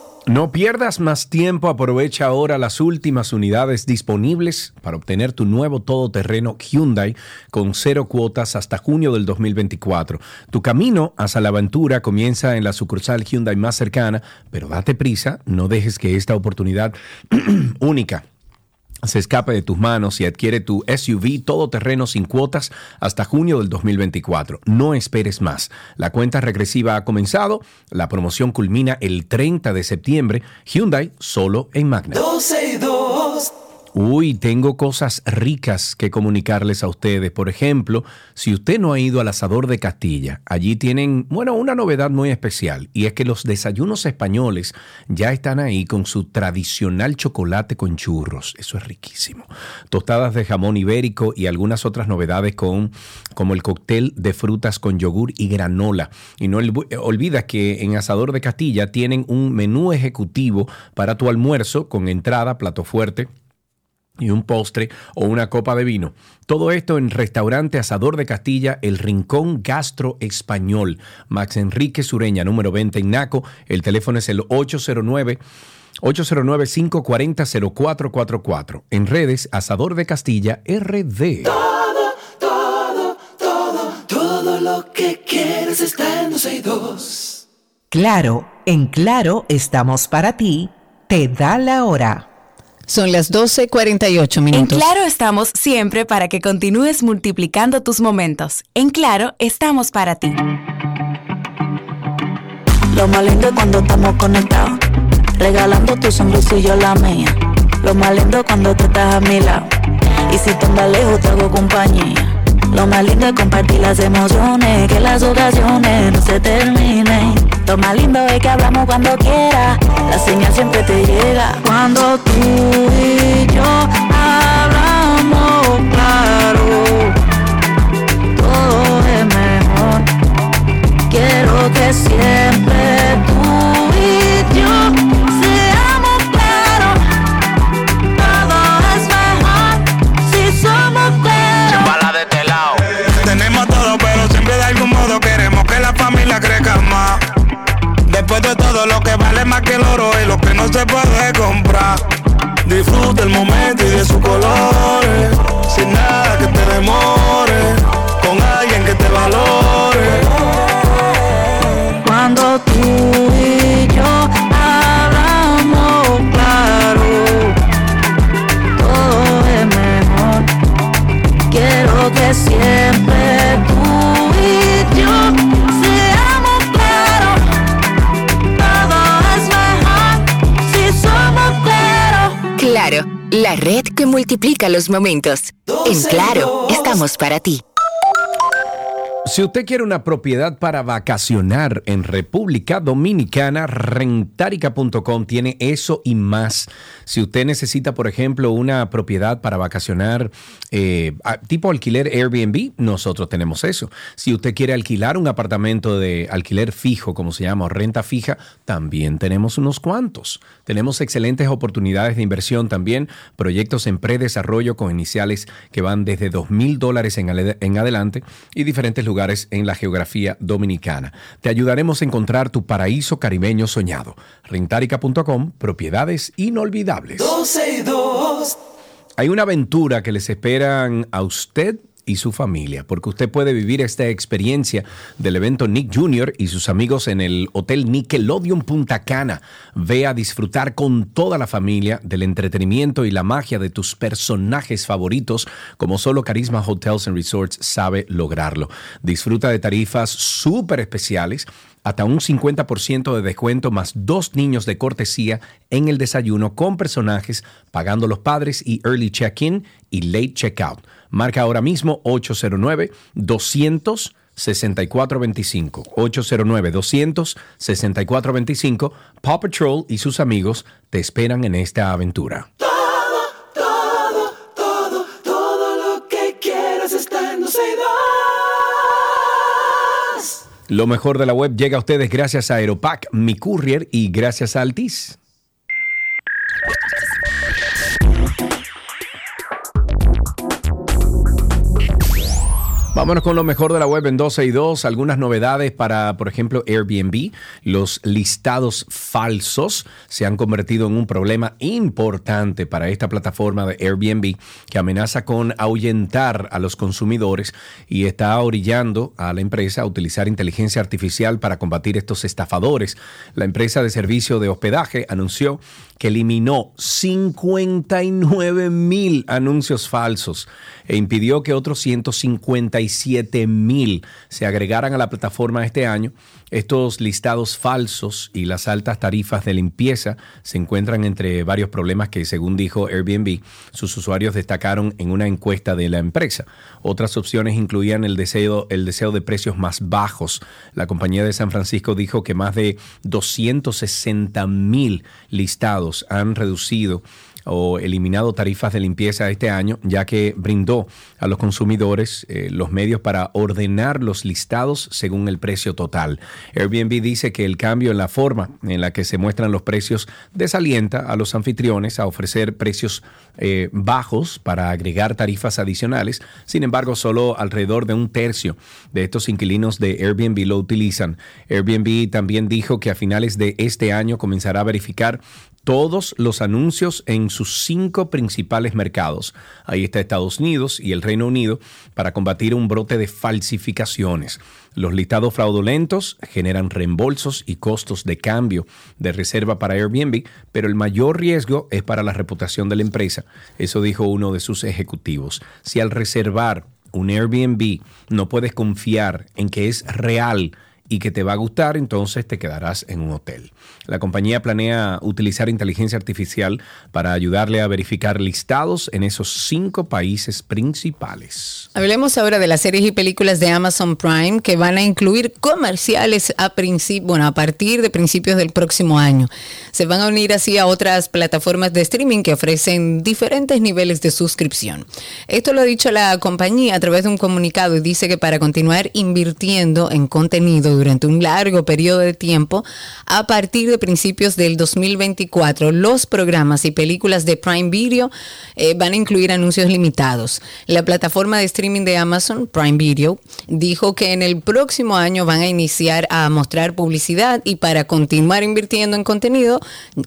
no pierdas más tiempo, aprovecha ahora las últimas unidades disponibles para obtener tu nuevo todoterreno Hyundai con cero cuotas hasta junio del 2024. Tu camino hacia la aventura comienza en la sucursal Hyundai más cercana, pero date prisa, no dejes que esta oportunidad única se escape de tus manos y adquiere tu SUV todoterreno sin cuotas hasta junio del 2024. No esperes más. La cuenta regresiva ha comenzado. La promoción culmina el 30 de septiembre. Hyundai solo en Magna. 12 Uy, tengo cosas ricas que comunicarles a ustedes. Por ejemplo, si usted no ha ido al asador de Castilla, allí tienen, bueno, una novedad muy especial y es que los desayunos españoles ya están ahí con su tradicional chocolate con churros. Eso es riquísimo. Tostadas de jamón ibérico y algunas otras novedades con, como el cóctel de frutas con yogur y granola. Y no olvides que en Asador de Castilla tienen un menú ejecutivo para tu almuerzo con entrada, plato fuerte y un postre o una copa de vino. Todo esto en Restaurante Asador de Castilla, El Rincón Gastro Español. Max Enrique Sureña, número 20 en Naco. El teléfono es el 809 809-540-0444. En redes, Asador de Castilla, RD. Todo, todo, todo, todo lo que quieres está en 12 Claro, en Claro estamos para ti. Te da la hora. Son las 12:48 En minutos. Claro estamos siempre para que continúes multiplicando tus momentos. En Claro estamos para ti. Lo más lindo es cuando estamos conectados. Regalando tu sonrisa y yo la mía. Lo más lindo es cuando tú estás a mi lado. Y si tú andas lejos, te hago compañía. Lo más lindo es compartir las emociones. Que las ocasiones no se terminen. Lo más lindo es que hablamos cuando quieras. La señal siempre te llega. Cuando tú y yo hablamos claro. Todo es mejor. Quiero que siempre lo que vale más que el oro es lo que no se puede comprar. Disfruta el momento y de sus colores. Sin nada que te demore. La red que multiplica los momentos. En Claro, estamos para ti. Si usted quiere una propiedad para vacacionar en República Dominicana, rentarica.com tiene eso y más. Si usted necesita, por ejemplo, una propiedad para vacacionar eh, tipo alquiler Airbnb, nosotros tenemos eso. Si usted quiere alquilar un apartamento de alquiler fijo, como se llama, renta fija, también tenemos unos cuantos. Tenemos excelentes oportunidades de inversión también, proyectos en predesarrollo con iniciales que van desde 2 mil dólares en adelante y diferentes lugares en la geografía dominicana. Te ayudaremos a encontrar tu paraíso caribeño soñado. Rentarica.com, propiedades inolvidables. 12 y 2. Hay una aventura que les esperan a usted y su familia, porque usted puede vivir esta experiencia del evento Nick Jr. y sus amigos en el Hotel Nickelodeon Punta Cana. Ve a disfrutar con toda la familia del entretenimiento y la magia de tus personajes favoritos, como solo Carisma Hotels and Resorts sabe lograrlo. Disfruta de tarifas súper especiales hasta un 50% de descuento más dos niños de cortesía en el desayuno con personajes pagando los padres y early check-in y late checkout. Marca ahora mismo 809 200 6425 809 200 6425 Paw Patrol y sus amigos te esperan en esta aventura. Todo, todo, todo lo que quieras está en 12 y 2. Lo mejor de la web llega a ustedes gracias a Aeropack, Mi Courier y gracias a Altis. Vámonos con lo mejor de la web en 12 y 2. Algunas novedades para, por ejemplo, Airbnb. Los listados falsos se han convertido en un problema importante para esta plataforma de Airbnb que amenaza con ahuyentar a los consumidores y está orillando a la empresa a utilizar inteligencia artificial para combatir estos estafadores. La empresa de servicio de hospedaje anunció que eliminó 59 mil anuncios falsos e impidió que otros 157 mil se agregaran a la plataforma este año. Estos listados falsos y las altas tarifas de limpieza se encuentran entre varios problemas que, según dijo Airbnb, sus usuarios destacaron en una encuesta de la empresa. Otras opciones incluían el deseo, el deseo de precios más bajos. La compañía de San Francisco dijo que más de 260 mil listados han reducido o eliminado tarifas de limpieza este año, ya que brindó a los consumidores eh, los medios para ordenar los listados según el precio total. Airbnb dice que el cambio en la forma en la que se muestran los precios desalienta a los anfitriones a ofrecer precios eh, bajos para agregar tarifas adicionales. Sin embargo, solo alrededor de un tercio de estos inquilinos de Airbnb lo utilizan. Airbnb también dijo que a finales de este año comenzará a verificar todos los anuncios en sus cinco principales mercados. Ahí está Estados Unidos y el Reino Unido para combatir un brote de falsificaciones. Los listados fraudulentos generan reembolsos y costos de cambio de reserva para Airbnb, pero el mayor riesgo es para la reputación de la empresa. Eso dijo uno de sus ejecutivos. Si al reservar un Airbnb no puedes confiar en que es real, y que te va a gustar, entonces te quedarás en un hotel. La compañía planea utilizar inteligencia artificial para ayudarle a verificar listados en esos cinco países principales. Hablemos ahora de las series y películas de Amazon Prime que van a incluir comerciales a, bueno, a partir de principios del próximo año. Se van a unir así a otras plataformas de streaming que ofrecen diferentes niveles de suscripción. Esto lo ha dicho la compañía a través de un comunicado y dice que para continuar invirtiendo en contenido durante un largo periodo de tiempo, a partir de principios del 2024, los programas y películas de Prime Video eh, van a incluir anuncios limitados. La plataforma de streaming de Amazon, Prime Video, dijo que en el próximo año van a iniciar a mostrar publicidad y para continuar invirtiendo en contenido,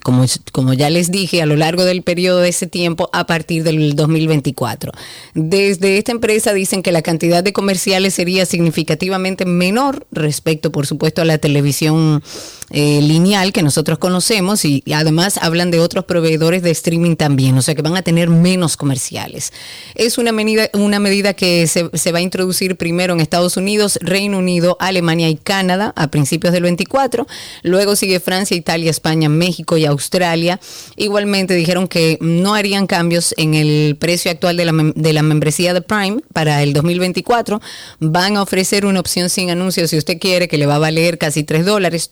como, como ya les dije, a lo largo del periodo de ese tiempo, a partir del 2024. Desde esta empresa dicen que la cantidad de comerciales sería significativamente menor respecto por supuesto, a la televisión eh, lineal que nosotros conocemos y, además hablan de otros proveedores de streaming también, o sea que van a tener menos comerciales. Es una medida, una medida que se, va a introducir primero en Estados Unidos, Reino Unido, Alemania y Canadá a principios del 24, luego sigue Francia, Italia, España, México y Australia. Igualmente dijeron que no harían cambios en el precio actual de la, de la membresía de Prime para el 2024. Van a ofrecer una opción sin anuncios si usted quiere que le va a valer casi 3 dólares,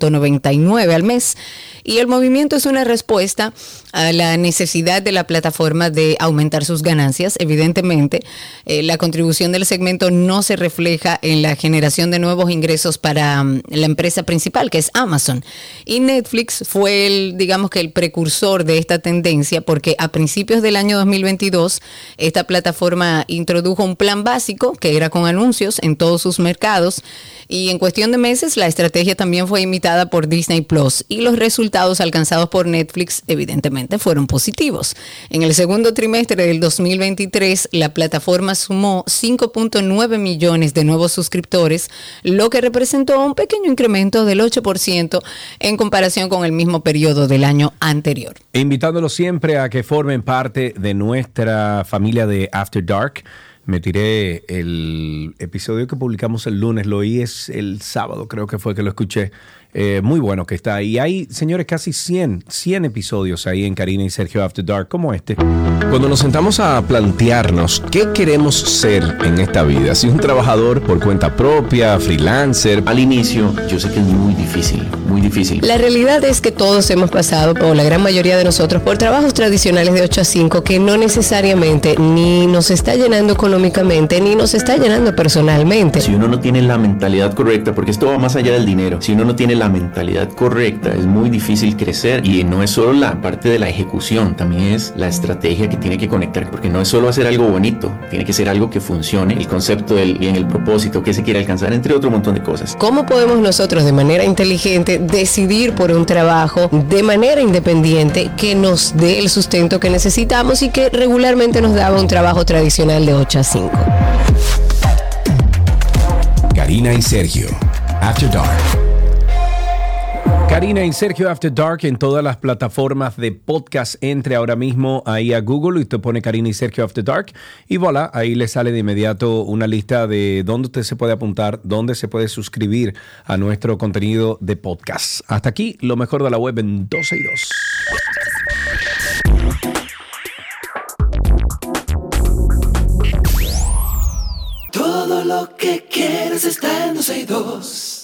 2.99 al mes. Y el movimiento es una respuesta a la necesidad de la plataforma de aumentar sus ganancias. Evidentemente, eh, la contribución del segmento no se refleja en la generación de nuevos ingresos para um, la empresa principal, que es Amazon. Y Netflix fue el, digamos que el precursor de esta tendencia, porque a principios del año 2022, esta plataforma introdujo un plan básico que era con anuncios en todos sus mercados y en cuestión de meses, la estrategia también fue imitada por Disney Plus y los resultados alcanzados por Netflix, evidentemente, fueron positivos. En el segundo trimestre del 2023, la plataforma sumó 5.9 millones de nuevos suscriptores, lo que representó un pequeño incremento del 8% en comparación con el mismo periodo del año anterior. Invitándolos siempre a que formen parte de nuestra familia de After Dark me tiré el episodio que publicamos el lunes, lo oí es el sábado, creo que fue que lo escuché. Eh, muy bueno que está. Y hay, señores, casi 100, 100 episodios ahí en Karina y Sergio After Dark, como este. Cuando nos sentamos a plantearnos qué queremos ser en esta vida, si un trabajador por cuenta propia, freelancer. Al inicio, yo sé que es muy difícil, muy difícil. La realidad es que todos hemos pasado, o la gran mayoría de nosotros, por trabajos tradicionales de 8 a 5 que no necesariamente ni nos está llenando económicamente, ni nos está llenando personalmente. Si uno no tiene la mentalidad correcta, porque esto va más allá del dinero, si uno no tiene la mentalidad correcta, es muy difícil crecer y no es solo la parte de la ejecución, también es la estrategia que tiene que conectar, porque no es solo hacer algo bonito, tiene que ser algo que funcione, el concepto del bien, el propósito que se quiere alcanzar, entre otro montón de cosas. ¿Cómo podemos nosotros de manera inteligente decidir por un trabajo de manera independiente que nos dé el sustento que necesitamos y que regularmente nos daba un trabajo tradicional de 8 a 5? Karina y Sergio, After Dark. Karina y Sergio After Dark en todas las plataformas de podcast. Entre ahora mismo ahí a Google y usted pone Karina y Sergio After Dark y voilà, ahí le sale de inmediato una lista de dónde usted se puede apuntar, dónde se puede suscribir a nuestro contenido de podcast. Hasta aquí, lo mejor de la web en 12 y 2. Todo lo que quieres está en 12 y 2.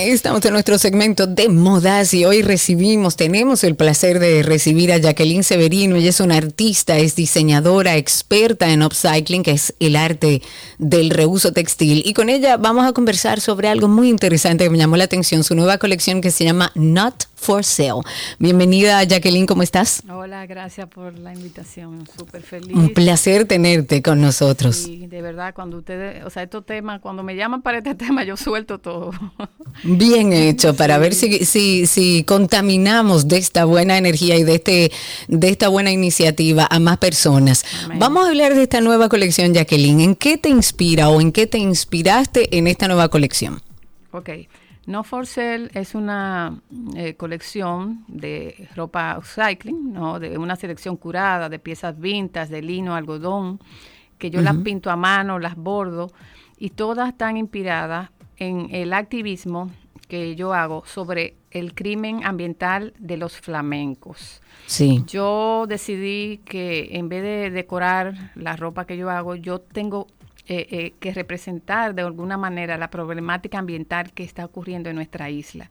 Estamos en nuestro segmento de modas y hoy recibimos, tenemos el placer de recibir a Jacqueline Severino. Ella es una artista, es diseñadora, experta en upcycling, que es el arte del reuso textil. Y con ella vamos a conversar sobre algo muy interesante que me llamó la atención, su nueva colección que se llama Not for Sale. Bienvenida Jacqueline, ¿cómo estás? Hola, gracias por la invitación, súper feliz. Un placer tenerte con nosotros. Y de verdad, cuando ustedes, o sea, estos temas, cuando me llaman para este tema, yo suelto todo. Bien hecho, para ver si, si, si contaminamos de esta buena energía y de, este, de esta buena iniciativa a más personas. Vamos a hablar de esta nueva colección, Jacqueline. ¿En qué te inspira o en qué te inspiraste en esta nueva colección? Ok. No for Sale es una eh, colección de ropa upcycling, ¿no? de una selección curada de piezas vintas, de lino, algodón, que yo las pinto a mano, las bordo, y todas están inspiradas en el activismo que yo hago sobre el crimen ambiental de los flamencos. Sí. Yo decidí que en vez de decorar la ropa que yo hago, yo tengo eh, eh, que representar de alguna manera la problemática ambiental que está ocurriendo en nuestra isla.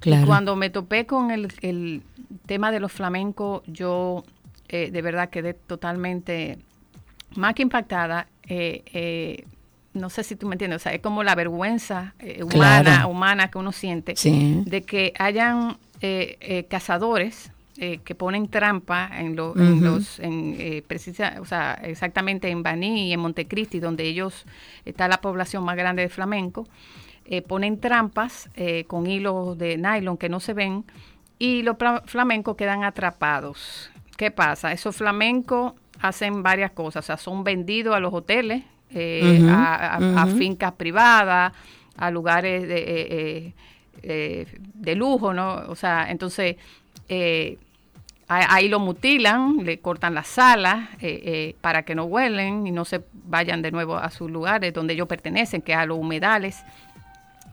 Claro. Y cuando me topé con el, el tema de los flamencos, yo eh, de verdad quedé totalmente más que impactada. no sé si tú me entiendes, o sea, es como la vergüenza humana, Claro. humana que uno siente Sí. de que hayan cazadores eh, que ponen trampa en, lo- en los, en, eh, precisa, o sea, exactamente en Baní y en Montecristi, donde ellos está la población más grande de flamenco, eh, ponen trampas eh, con hilos de nylon que no se ven y los flamencos quedan atrapados. ¿Qué pasa? Esos flamencos hacen varias cosas, o sea, son vendidos a los hoteles, eh, a, a- fincas privadas, a lugares de, eh, eh, eh, de lujo, ¿no? O sea, entonces eh, ahí lo mutilan, le cortan las alas eh, eh, para que no huelen y no se vayan de nuevo a sus lugares donde ellos pertenecen, que es a los humedales.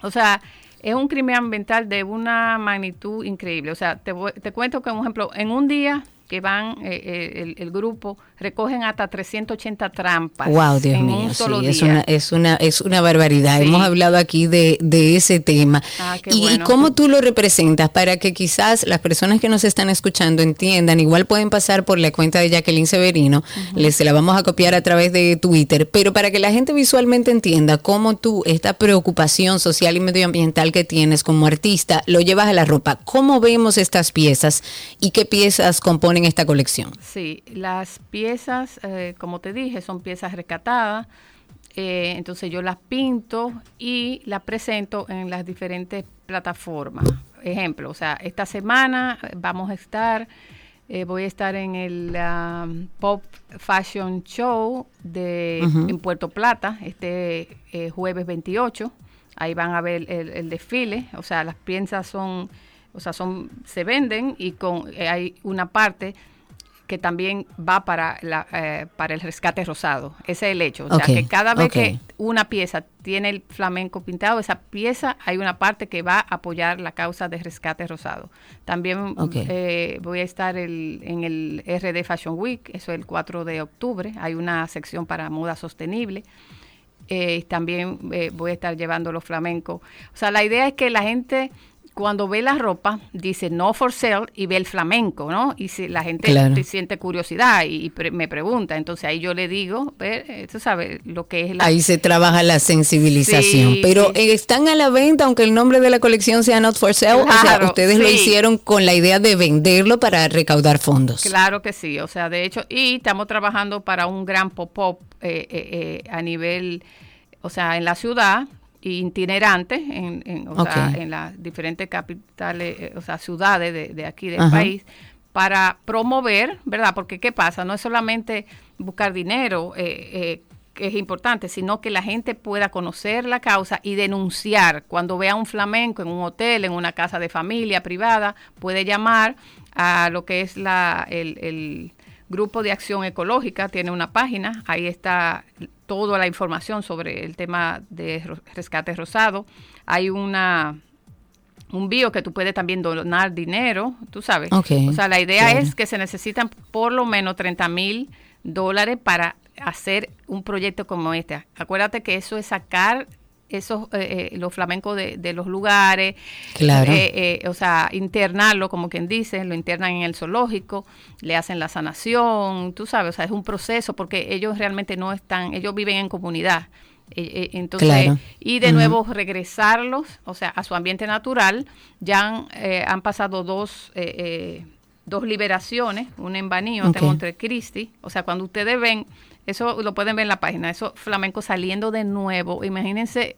O sea, es un crimen ambiental de una magnitud increíble. O sea, te, te cuento que, por ejemplo, en un día que van eh, eh, el, el grupo, recogen hasta 380 trampas. Wow, Dios en mío, un sí, es una, es una, es una barbaridad. Sí. Hemos hablado aquí de, de ese tema. Ah, y, cómo tú lo representas para que quizás las personas que nos están escuchando entiendan, igual pueden pasar por la cuenta de Jacqueline Severino, les se la vamos a copiar a través de Twitter, pero para que la gente visualmente entienda cómo tú esta preocupación social y medioambiental que tienes como artista lo llevas a la ropa. ¿Cómo vemos estas piezas y qué piezas componen esta colección? Sí, las piezas, eh, como te dije, son piezas rescatadas. eh, entonces yo las pinto y las presento en las diferentes plataformas. Ejemplo, o sea, esta semana vamos a estar, eh, voy a estar en el um, Pop Fashion Show de en Puerto Plata, este jueves 28. Ahí van a ver el, el desfile. O sea, las piezas son, o sea, son, se venden y con eh, hay una parte que también va para la, eh, para el rescate rosado. Ese es el hecho. O sea, que cada vez que una pieza tiene el flamenco pintado, esa pieza hay una parte que va a apoyar la causa de rescate rosado. También eh, voy a estar el- en el RD Fashion Week, eso es el 4 de octubre. Hay una sección para moda sostenible. Eh, también eh, voy a estar llevando los flamencos. O sea, la idea es que la gente cuando ve la ropa dice no for sale y ve el flamenco, ¿no? Y si la gente Claro. te siente curiosidad y, y pre- me pregunta, entonces ahí yo le digo, eh, tú sabes lo que es la Ahí se trabaja la sensibilización. Sí, Pero sí. eh, están a la venta, aunque el nombre de la colección sea Not for Sale. o sea, Claro, ustedes lo hicieron con la idea de venderlo para recaudar fondos. Claro que sí, o sea, de hecho, y estamos trabajando para un gran pop-up eh, eh, eh, a nivel, o sea, en la ciudad, itinerante, en, en, o sea, en las diferentes capitales, eh, o sea, ciudades de, de aquí del Ajá. país, para promover, ¿verdad? Porque ¿qué pasa? No es solamente buscar dinero, eh, eh, que es importante, sino que la gente pueda conocer la causa y denunciar. Cuando vea un flamenco en un hotel, en una casa de familia privada, puede llamar a lo que es la, el, el Grupo de Acción Ecológica, tiene una página, ahí está toda la información sobre el tema de rescate rosado. Hay una un bio que tú puedes también donar dinero, tú sabes. O sea, la idea claro. es que se necesitan por lo menos 30 mil dólares para hacer un proyecto como este. Acuérdate que eso es sacar esos eh, eh, los flamencos de, de los lugares, Claro. eh, eh, o sea, internarlo, como quien dice, lo internan en el zoológico, le hacen la sanación, tú sabes, o sea, es un proceso porque ellos realmente no están, ellos viven en comunidad. Entonces, Claro. y de nuevo regresarlos, o sea, a su ambiente natural, ya han, han pasado dos, eh, eh, dos liberaciones, una en Baní, otra en. Montecristi, o sea, cuando ustedes ven, eso lo pueden ver en la página, eso flamenco saliendo de nuevo, imagínense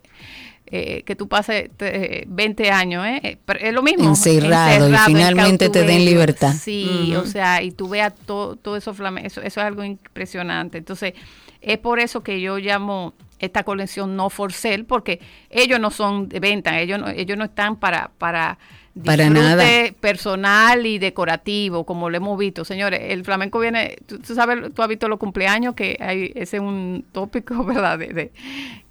eh, que tú pases te- 20 años, ¿eh? Eh, pero es lo mismo. Encerrado y en finalmente te den libertad. Sí, o sea, y tú veas todo, todo eso flamenco, eso, eso es algo impresionante. Entonces, es por eso que yo llamo esta colección no for sale, porque ellos no son de venta, ellos no, ellos no están para, para Para nada. personal y decorativo, como lo hemos visto. Señores, el flamenco viene, tú, tú sabes, tú has visto los cumpleaños, que hay, ese es un tópico, ¿verdad? De, de-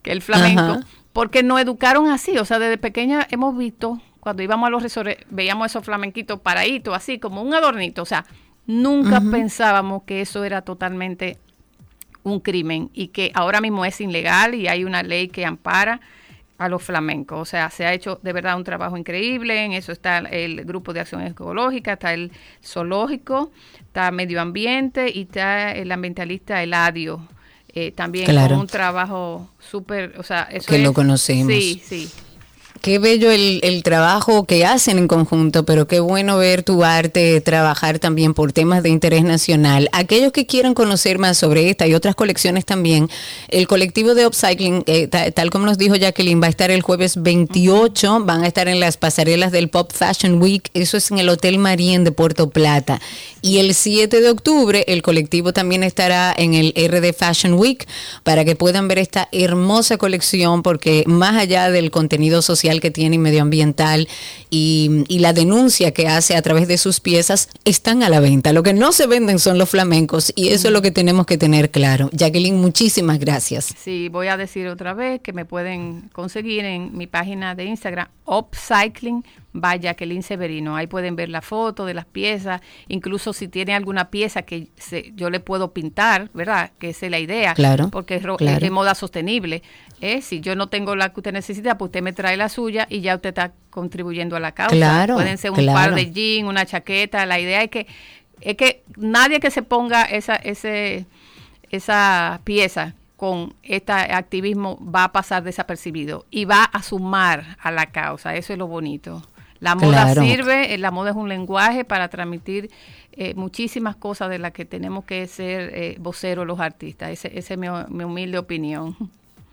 que el flamenco, Ajá. porque nos educaron así, o sea, desde pequeña hemos visto, cuando íbamos a los resorts, veíamos esos flamenquitos paraditos, así como un adornito, o sea, nunca pensábamos que eso era totalmente un crimen y que ahora mismo es ilegal y hay una ley que ampara a los flamencos. O sea, se ha hecho de verdad un trabajo increíble. En eso está el grupo de acción ecológica, está el zoológico, está medio ambiente y está el ambientalista Eladio. eh, también Claro. con un trabajo súper, o sea, eso Que lo conocemos. Sí, sí. Qué bello el, el trabajo que hacen en conjunto, pero qué bueno ver tu arte trabajar también por temas de interés nacional. Aquellos que quieran conocer más sobre esta y otras colecciones también, el colectivo de Upcycling, eh, ta- tal como nos dijo Jacqueline, va a estar el jueves 28, van a estar en las pasarelas del Pop Fashion Week, eso es en el Hotel Marien de Puerto Plata. Y el 7 de octubre el colectivo también estará en el RD Fashion Week para que puedan ver esta hermosa colección porque más allá del contenido social que tiene y medioambiental y, y la denuncia que hace a través de sus piezas están a la venta. Lo que no se venden son los flamencos y eso es lo que tenemos que tener claro. Jacqueline, muchísimas gracias. Sí, voy a decir otra vez que me pueden conseguir en mi página de Instagram, Upcycling by Jacqueline Severino. Ahí pueden ver la foto de las piezas, incluso si tiene alguna pieza que se- yo le puedo pintar, ¿verdad? Que esa es la idea. Claro, Porque es, ro- claro. es de moda sostenible. ¿eh? Si yo no tengo la que usted necesita, pues usted me trae la suya y ya usted está contribuyendo a la causa. Claro, Pueden ser un claro. par de jeans, una chaqueta. La idea es que es que nadie que se ponga esa ese esa pieza con este activismo va a pasar desapercibido y va a sumar a la causa. Eso es lo bonito. La moda Claro. sirve, eh, la moda es un lenguaje para transmitir eh, muchísimas cosas de las que tenemos que ser eh, voceros los artistas. Ese- Esa es mi, mi humilde opinión.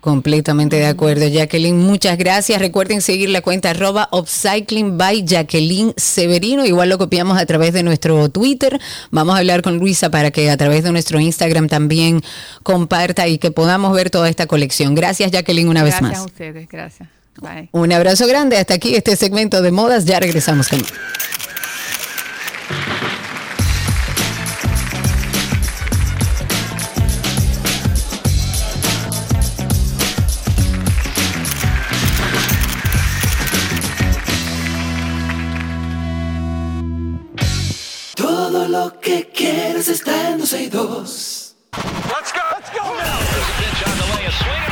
Completamente de acuerdo, Jacqueline. Muchas gracias. Recuerden seguir la cuenta arroba Upcycling by Jacqueline Severino. Igual lo copiamos a través de nuestro Twitter. Vamos a hablar con Luisa para que a través de nuestro Instagram también comparta y que podamos ver toda esta colección. Gracias, Jacqueline, una vez Gracias más. a ustedes, gracias. Bye. Un abrazo grande. Hasta aquí este segmento de modas. Ya regresamos con. Todo lo que quieres está en 12 y 2. Let's go. Let's go now.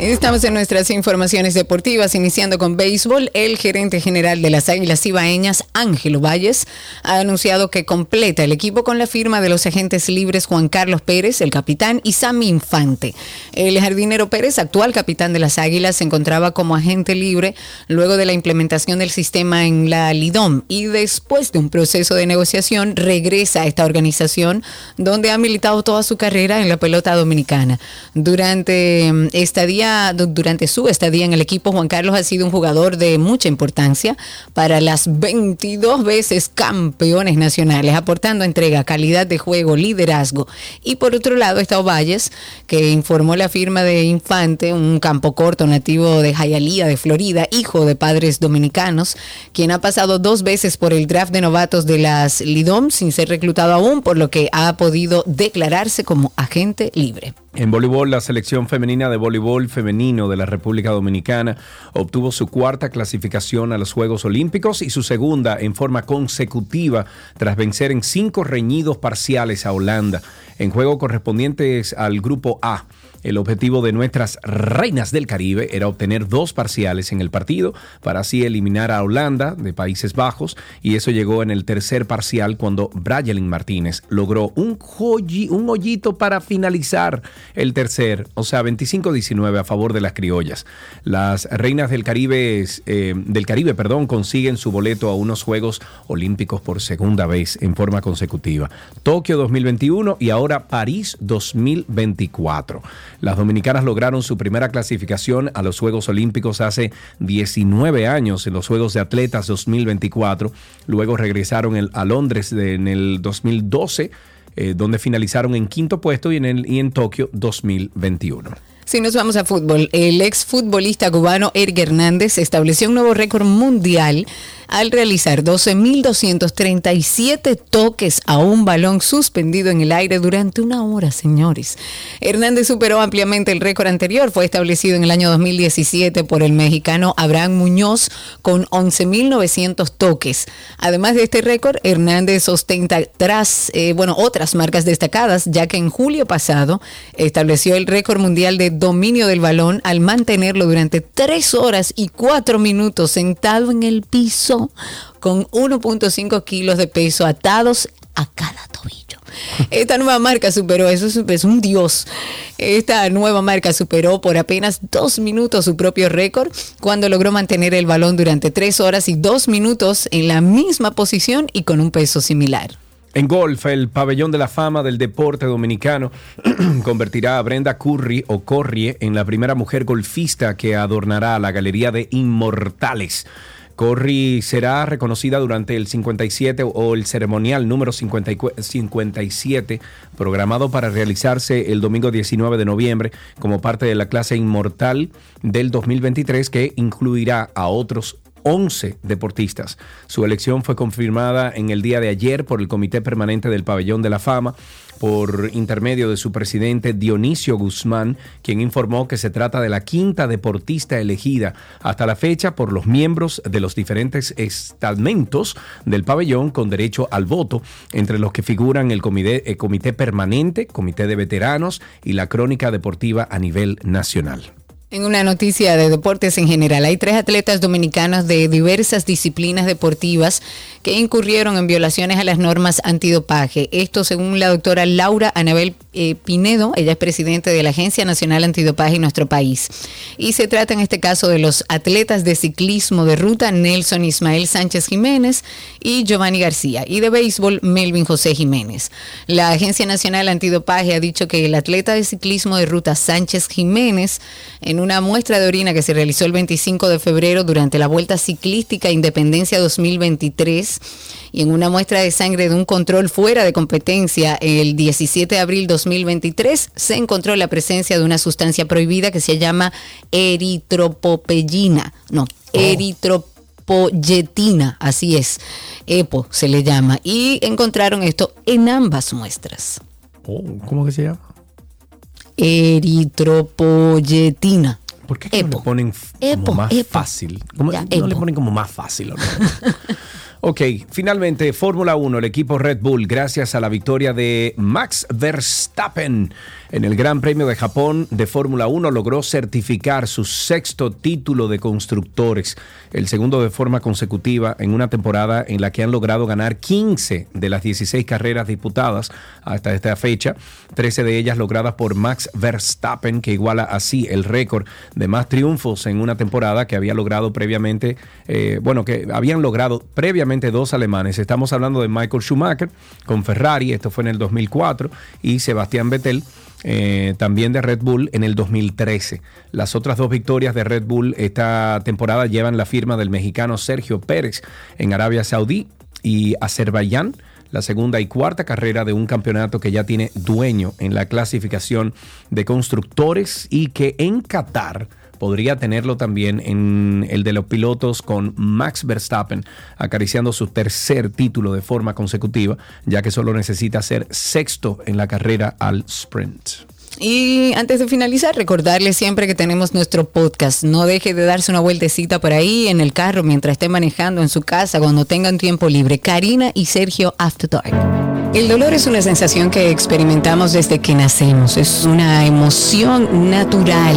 Estamos en nuestras informaciones deportivas, iniciando con béisbol. El gerente general de las Águilas Ibaeñas, Ángelo Valles, ha anunciado que completa el equipo con la firma de los agentes libres Juan Carlos Pérez, el capitán, y Sammy Infante. El jardinero Pérez, actual capitán de las Águilas, se encontraba como agente libre luego de la implementación del sistema en la Lidom y después de un proceso de negociación regresa a esta organización donde ha militado toda su carrera en la pelota dominicana. Durante mm, esta día durante su estadía en el equipo, Juan Carlos ha sido un jugador de mucha importancia para las 22 veces campeones nacionales, aportando entrega, calidad de juego, liderazgo. Y por otro lado está Ovalles, que informó la firma de Infante, un campo corto nativo de Hialeah, de Florida, hijo de padres dominicanos, quien ha pasado dos veces por el draft de novatos de las Lidom sin ser reclutado aún, por lo que ha podido declararse como agente libre. En voleibol, la selección femenina de voleibol femenino de la República Dominicana obtuvo su cuarta clasificación a los Juegos Olímpicos y su segunda en forma consecutiva tras vencer en cinco reñidos parciales a Holanda en juego correspondientes al Grupo A. El objetivo de nuestras reinas del Caribe era obtener dos parciales en el partido para así eliminar a Holanda de Países Bajos y eso llegó en el tercer parcial cuando Brayelin Martínez logró un, joyi- un hoyito para finalizar el tercer, o sea, 25-19 a favor de las criollas. Las reinas del Caribe, eh, del Caribe perdón, consiguen su boleto a unos Juegos Olímpicos por segunda vez en forma consecutiva. Tokio 2021 y ahora París 2024. Las dominicanas lograron su primera clasificación a los Juegos Olímpicos hace 19 años en los Juegos de Atletas 2024. Luego regresaron a Londres en el 2012, eh, donde finalizaron en quinto puesto y en, el, y en Tokio 2021. Si nos vamos a fútbol, el ex futbolista cubano Eric Hernández estableció un nuevo récord mundial al realizar 12.237 toques a un balón suspendido en el aire durante una hora, señores. Hernández superó ampliamente el récord anterior, fue establecido en el año 2017 por el mexicano Abraham Muñoz con 11.900 toques. Además de este récord, Hernández ostenta tras, eh, bueno, otras marcas destacadas, ya que en julio pasado estableció el récord mundial de dominio del balón al mantenerlo durante 3 horas y 4 minutos sentado en el piso con 1.5 kilos de peso atados a cada tobillo. Esta nueva marca superó, eso es, es un dios. Esta nueva marca superó por apenas dos minutos su propio récord cuando logró mantener el balón durante tres horas y dos minutos en la misma posición y con un peso similar. En golf, el pabellón de la fama del deporte dominicano convertirá a Brenda Curry o Corrie en la primera mujer golfista que adornará la galería de inmortales. Corrie será reconocida durante el 57 o el ceremonial número 50 y cu- 57, programado para realizarse el domingo 19 de noviembre como parte de la clase inmortal del 2023 que incluirá a otros 11 deportistas. Su elección fue confirmada en el día de ayer por el Comité Permanente del Pabellón de la Fama por intermedio de su presidente Dionisio Guzmán, quien informó que se trata de la quinta deportista elegida hasta la fecha por los miembros de los diferentes estamentos del pabellón con derecho al voto, entre los que figuran el comité, el comité permanente, comité de veteranos y la crónica deportiva a nivel nacional. En una noticia de deportes en general, hay tres atletas dominicanos de diversas disciplinas deportivas que incurrieron en violaciones a las normas antidopaje. Esto según la doctora Laura Anabel eh, Pinedo, ella es presidente de la Agencia Nacional Antidopaje en nuestro país. Y se trata en este caso de los atletas de ciclismo de ruta Nelson Ismael Sánchez Jiménez y Giovanni García, y de béisbol Melvin José Jiménez. La Agencia Nacional Antidopaje ha dicho que el atleta de ciclismo de ruta Sánchez Jiménez, en una muestra de orina que se realizó el 25 de febrero durante la Vuelta Ciclística Independencia 2023 y en una muestra de sangre de un control fuera de competencia el 17 de abril 2023 se encontró la presencia de una sustancia prohibida que se llama eritropopellina, no, eritropoyetina, así es, EPO se le llama, y encontraron esto en ambas muestras. ¿Cómo que se llama? Eritropoyetina. ¿Por qué no le ponen como más fácil? ¿Cómo- Ya, no le ponen como más fácil. ok, finalmente, Fórmula 1, el equipo Red Bull, gracias a la victoria de Max Verstappen en el Gran Premio de Japón de Fórmula 1, logró certificar su sexto título de constructores, el segundo de forma consecutiva en una temporada en la que han logrado ganar 15 de las 16 carreras disputadas hasta esta fecha, 13 de ellas logradas por Max Verstappen, que iguala así el récord de más triunfos en una temporada que había logrado previamente, eh, bueno, que habían logrado previamente dos alemanes. Estamos hablando de Michael Schumacher con Ferrari, esto fue en el 2004, y Sebastián Vettel. eh, también de Red Bull en el 2013. Las otras dos victorias de Red Bull esta temporada llevan la firma del mexicano Sergio Pérez en Arabia Saudí y Azerbaiyán la segunda y cuarta carrera de un campeonato que ya tiene dueño en la clasificación de constructores y que en Qatar podría tenerlo también en el de los pilotos con Max Verstappen acariciando su tercer título de forma consecutiva, ya que solo necesita ser sexto en la carrera al sprint. Y antes de finalizar, recordarles siempre que tenemos nuestro podcast. No deje de darse una vueltecita por ahí en el carro mientras esté manejando en su casa, cuando tengan tiempo libre. Karina y Sergio After Dark. El dolor es una sensación que experimentamos desde que nacemos. Es una emoción natural.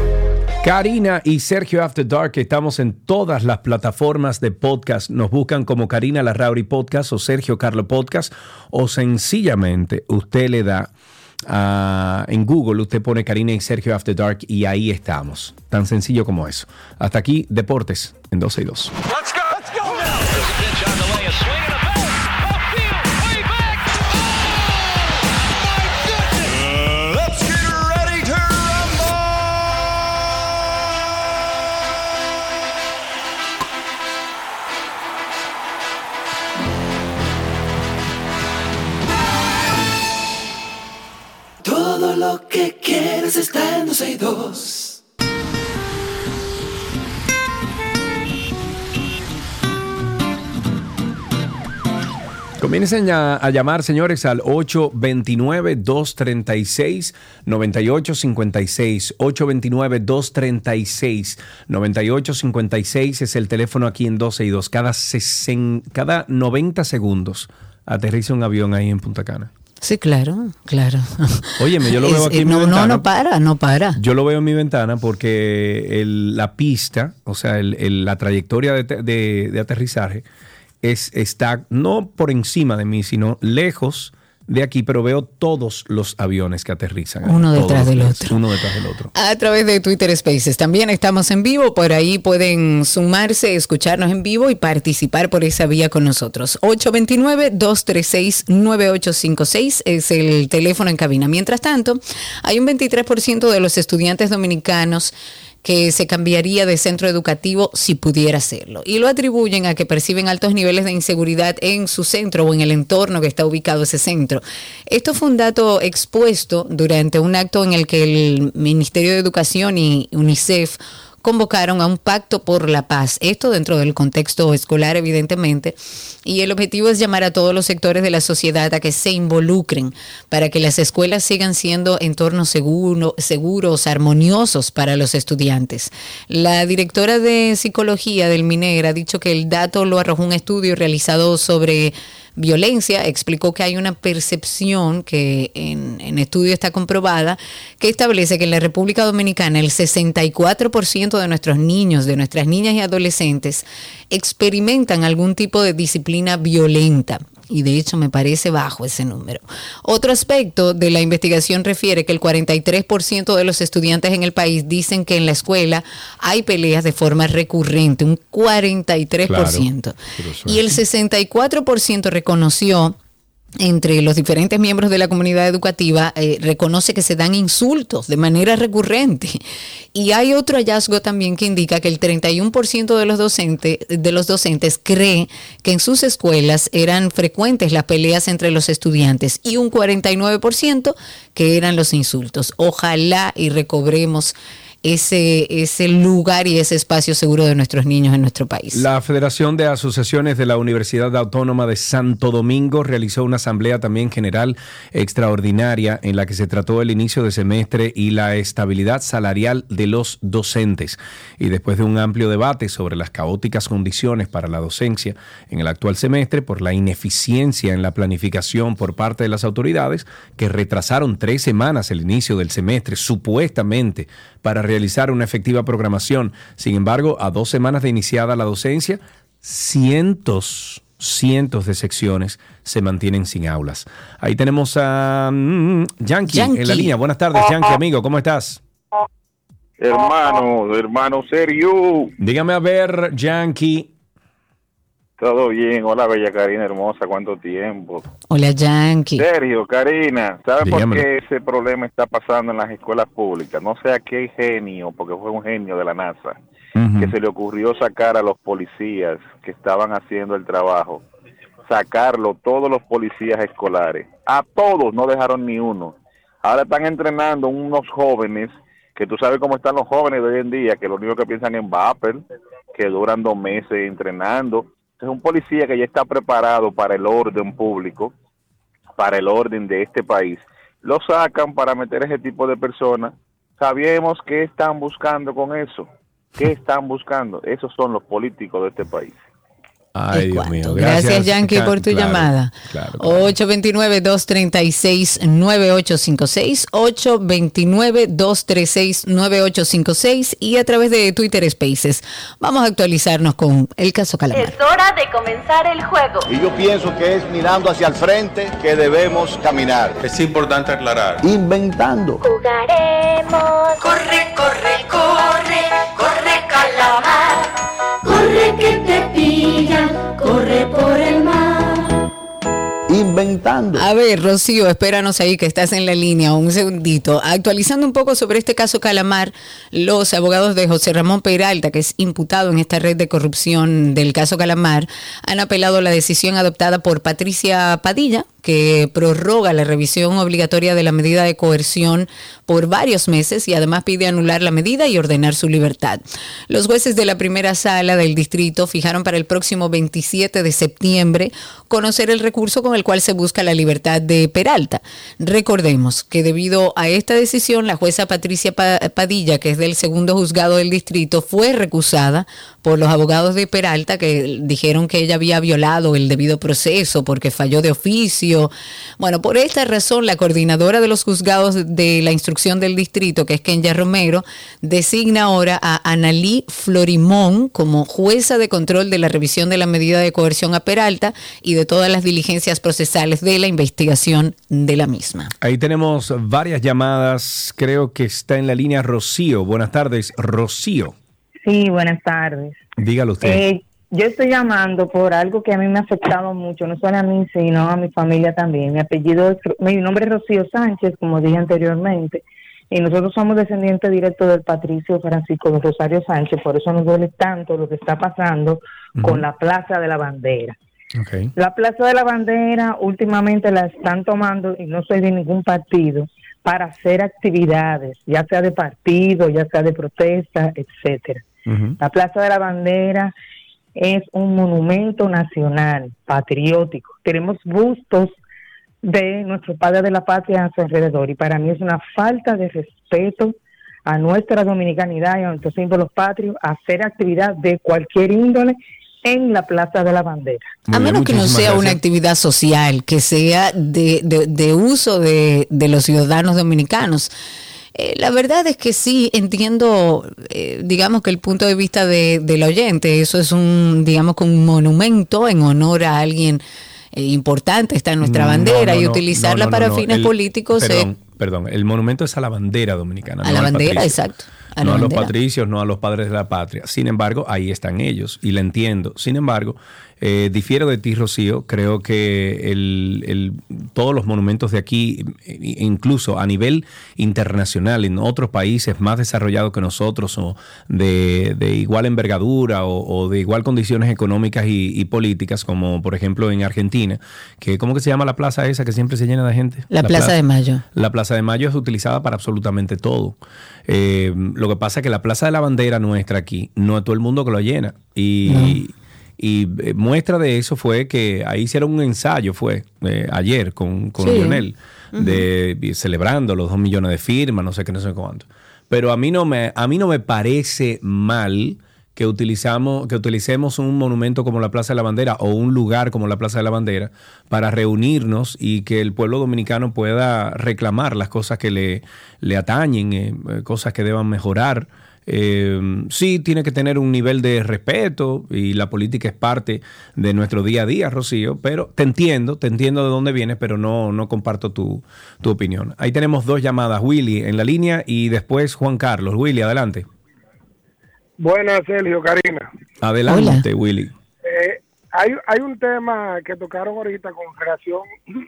Karina y Sergio After Dark, estamos en todas las plataformas de podcast. Nos buscan como Karina Larrauri Podcast o Sergio Carlo Podcast o sencillamente usted le da ah, en Google, usted pone Karina y Sergio After Dark y ahí estamos. Tan sencillo como eso. Hasta aquí, Deportes en 12 y 2. Let's go. Que quieres está en 12 y 2. Comiencen a, a llamar, señores, al 829-236-9856. 829-236-9856 es el teléfono aquí en 12 y 2. Cada, sesen- cada 90 segundos aterriza un avión ahí en Punta Cana. Sí, claro, claro. Óyeme, yo lo Es- veo aquí eh, en mi no, no, ventana. no para, no para. Yo lo veo en mi ventana porque el- la pista, o sea, el- el- la trayectoria de- de aterrizaje es, está no por encima de mí, sino lejos de aquí, pero veo todos los aviones que aterrizan. Uno detrás del días, otro. Uno detrás del otro. A través de Twitter Spaces. También estamos en vivo, por ahí pueden sumarse, escucharnos en vivo y participar por esa vía con nosotros. 829-236-9856 es el teléfono en cabina. Mientras tanto, hay un 23% de los estudiantes dominicanos que se cambiaría de centro educativo si pudiera hacerlo. Y lo atribuyen a que perciben altos niveles de inseguridad en su centro o en el entorno que está ubicado ese centro. Esto fue un dato expuesto durante un acto en el que el Ministerio de Educación y UNICEF convocaron a un pacto por la paz. Esto dentro del contexto escolar, evidentemente. Y el objetivo es llamar a todos los sectores de la sociedad a que se involucren para que las escuelas sigan siendo entornos seguro- seguros, armoniosos para los estudiantes. La directora de psicología del MINER ha dicho que el dato lo arrojó un estudio realizado sobre violencia, explicó que hay una percepción que en, en estudio está comprobada, que establece que en la República Dominicana el 64% de nuestros niños, de nuestras niñas y adolescentes, experimentan algún tipo de disciplina violenta. Y de hecho me parece bajo ese número. Otro aspecto de la investigación refiere que el 43% de los estudiantes en el país dicen que en la escuela hay peleas de forma recurrente, un 43%. Y el 64% reconoció entre los diferentes miembros de la comunidad educativa eh, reconoce que se dan insultos de manera recurrente. Y hay otro hallazgo también que indica que el 31% de los docentes de los docentes cree que en sus escuelas eran frecuentes las peleas entre los estudiantes y un 49% que eran los insultos. Ojalá y recobremos ese, ese lugar y ese espacio seguro de nuestros niños en nuestro país. La Federación de Asociaciones de la Universidad Autónoma de Santo Domingo realizó una asamblea también general extraordinaria en la que se trató el inicio de semestre y la estabilidad salarial de los docentes. Y después de un amplio debate sobre las caóticas condiciones para la docencia en el actual semestre por la ineficiencia en la planificación por parte de las autoridades que retrasaron tres semanas el inicio del semestre supuestamente para realizar una efectiva programación. Sin embargo, a dos semanas de iniciada la docencia, cientos, cientos de secciones se mantienen sin aulas. Ahí tenemos a mm, Yankee, en la línea. Buenas tardes, Yankee, amigo, ¿cómo estás? Hermano, hermano serio. Dígame a ver, Yankee. Todo bien. Hola, bella Karina hermosa. ¿Cuánto tiempo? Hola, Yankee. Sergio, Karina, ¿sabes por qué ese problema está pasando en las escuelas públicas? No sé a qué genio, porque fue un genio de la NASA, que se le ocurrió sacar a los policías que estaban haciendo el trabajo, sacarlo todos los policías escolares. A todos, no dejaron ni uno. Ahora están entrenando unos jóvenes, que tú sabes cómo están los jóvenes de hoy en día, que lo único que piensan en vapor, que duran dos meses entrenando. Es un policía que ya está preparado para el orden público, para el orden de este país. Lo sacan para meter ese tipo de personas. Sabemos qué están buscando con eso. ¿Qué están buscando? Esos son los políticos de este país. Ay, Dios mío. Gracias, Yankee, Can- por tu claro, llamada. claro. 829-236-9856, 829-236-9856 y a través de Twitter Spaces. Vamos a actualizarnos con el caso Calamar. Es hora de comenzar el juego. Y yo pienso que es mirando hacia el frente que debemos caminar. Es importante aclarar. Inventando. Jugaremos. Corre, corre, corre, corre calamar. Corre que corre por el. A ver, Rocío, espéranos ahí que estás en la línea, un segundito. Actualizando un poco sobre este caso Calamar, los abogados de José Ramón Peralta, que es imputado en esta red de corrupción del caso Calamar, han apelado la decisión adoptada por Patricia Padilla, que prorroga la revisión obligatoria de la medida de coerción por varios meses y además pide anular la medida y ordenar su libertad. Los jueces de la primera sala del distrito fijaron para el próximo 27 de septiembre conocer el recurso con el cual se busca la libertad de Peralta. Recordemos que debido a esta decisión, la jueza Patricia Pa- Padilla, que es del segundo juzgado del distrito, fue recusada por los abogados de Peralta que dijeron que ella había violado el debido proceso porque falló de oficio. Bueno, por esta razón, la coordinadora de los juzgados de la instrucción del distrito, que es Kenya Romero, designa ahora a Analí Florimón como jueza de control de la revisión de la medida de coerción a Peralta y de todas las diligencias procesales de la investigación de la misma. Ahí tenemos varias llamadas. Creo que está en la línea Rocío. Buenas tardes, Rocío. Sí, buenas tardes. Dígalo usted. Eh, yo estoy llamando por algo que a mí me ha afectado mucho, no solo a mí, sino a mi familia también. Mi apellido es, mi nombre es Rocío Sánchez, como dije anteriormente, y nosotros somos descendientes directos del patricio Francisco de Rosario Sánchez, por eso nos duele tanto lo que está pasando con la Plaza de la Bandera. La Plaza de la Bandera últimamente la están tomando, y no soy de ningún partido, para hacer actividades, ya sea de partido, ya sea de protesta, etcétera. La Plaza de la Bandera es un monumento nacional, patriótico. Tenemos bustos de nuestro padre de la patria a su alrededor y para mí es una falta de respeto a nuestra dominicanidad y a nuestros símbolos patrios hacer actividad de cualquier índole en la Plaza de la Bandera. A menos que no sea una actividad social, que sea de, de- de uso de, de los ciudadanos dominicanos. Eh, la verdad es que sí, entiendo, eh, digamos que el punto de vista de, del oyente, eso es un, digamos que un monumento en honor a alguien eh, importante, está en nuestra bandera no, y utilizarla no, para fines El- políticos. eh, Perdón, perdón, el monumento es a la bandera dominicana. A no la bandera, exacto, a no a los patricios, no a los padres de la patria. Sin embargo, ahí están ellos y la entiendo. Sin embargo, eh, difiero de ti, Rocío. Creo que el- el- todos los monumentos de aquí, incluso a nivel internacional, en otros países más desarrollados que nosotros o de, de igual envergadura o, o de igual condiciones económicas y, y políticas, como por ejemplo en Argentina, que ¿cómo que se llama la plaza esa que siempre se llena de gente? La Plaza de Mayo. La Plaza de Mayo es utilizada para absolutamente todo. Eh, lo que pasa es que la Plaza de la Bandera nuestra aquí, no es todo el mundo que lo llena. Y, y, eh, muestra de eso fue que ahí hicieron un ensayo, fue eh, ayer con, con Sí. Lionel, de, de- celebrando los dos millones de firmas, no sé qué, no sé cuánto. Pero a mí no me, a mí no me parece mal que utilizamos, que utilicemos un monumento como la Plaza de la Bandera o un lugar como la Plaza de la Bandera para reunirnos y que el pueblo dominicano pueda reclamar las cosas que le, le atañen, eh, eh, cosas que deban mejorar. Eh, sí, tiene que tener un nivel de respeto y la política es parte de nuestro día a día, Rocío, pero te entiendo, te entiendo de dónde vienes, pero no, no comparto tu, tu opinión. Ahí tenemos dos llamadas, Willy en la línea y después Juan Carlos. Willy, adelante. Buenas, Sergio, Karina. Adelante, Willy. Eh, hay, hay un tema que tocaron ahorita con relación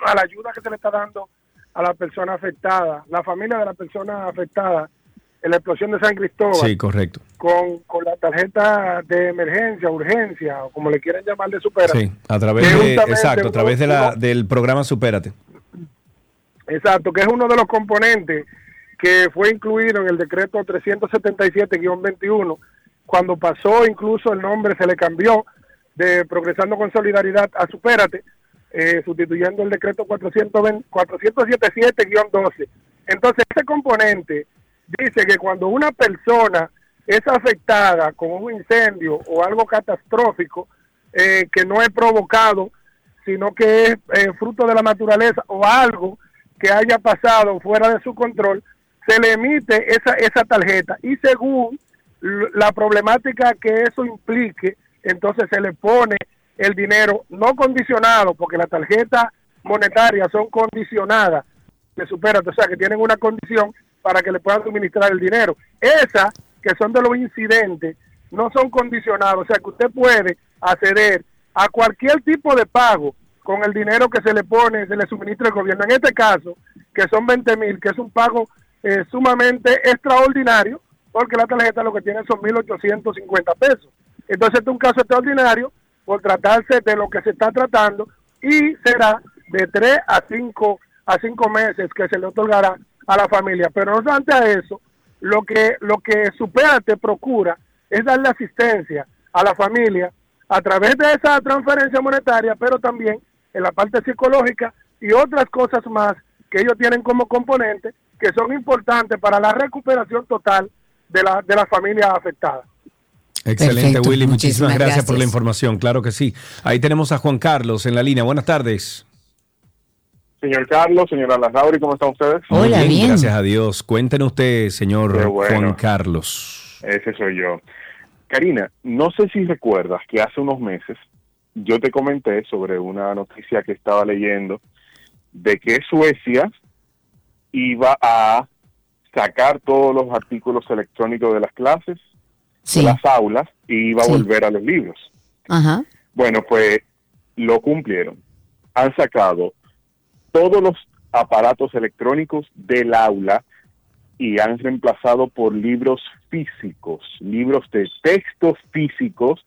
a la ayuda que se le está dando a la persona afectada, la familia de la persona afectada en la explosión de San Cristóbal, Sí, correcto. con, con la tarjeta de emergencia, urgencia, o como le quieran llamar de supera. Sí, a través de, exacto, a través de la, del programa Supérate. Exacto, que es uno de los componentes que fue incluido en el decreto 377-21, cuando pasó incluso el nombre se le cambió de Progresando con Solidaridad a Supérate, eh, sustituyendo el decreto 420 477-12. Entonces, ese componente dice que cuando una persona es afectada con un incendio o algo catastrófico eh, que no es provocado, sino que es eh, fruto de la naturaleza o algo que haya pasado fuera de su control, se le emite esa, esa tarjeta. Y según la problemática que eso implique, entonces se le pone el dinero no condicionado, porque las tarjetas monetarias son condicionadas, de supérate, o sea, que tienen una condición para que le puedan suministrar el dinero. Esas que son de los incidentes no son condicionados, o sea, que usted puede acceder a cualquier tipo de pago con el dinero que se le pone, se le suministra el gobierno. En este caso, que son 20 mil, que es un pago eh, sumamente extraordinario, porque la tarjeta lo que tiene son 1.850 pesos. Entonces, este es un caso extraordinario por tratarse de lo que se está tratando y será de 3 a 5 a cinco meses que se le otorgará a la familia. Pero no obstante a eso, lo que, lo que Superate procura es darle asistencia a la familia a través de esa transferencia monetaria, pero también en la parte psicológica y otras cosas más que ellos tienen como componente que son importantes para la recuperación total de la, de la familia afectada. Excelente, Perfecto, Willy. Muchísimas muchísimas gracias, por la información. Claro que sí. Ahí tenemos a Juan Carlos en la línea. Buenas tardes. Señor Carlos, señora Larrauri, ¿cómo están ustedes? Muy Gracias a Dios. Cuéntenos usted, señor bueno. Juan Carlos. Ese soy yo. Karina, no sé si recuerdas que hace unos meses yo te comenté sobre una noticia que estaba leyendo de que Suecia iba a sacar todos los artículos electrónicos de las clases, Sí. de las aulas, y iba a Sí. volver a los libros. Ajá. Bueno, pues lo cumplieron. Han sacado todos los aparatos electrónicos del aula y han reemplazado por libros físicos, libros de textos físicos,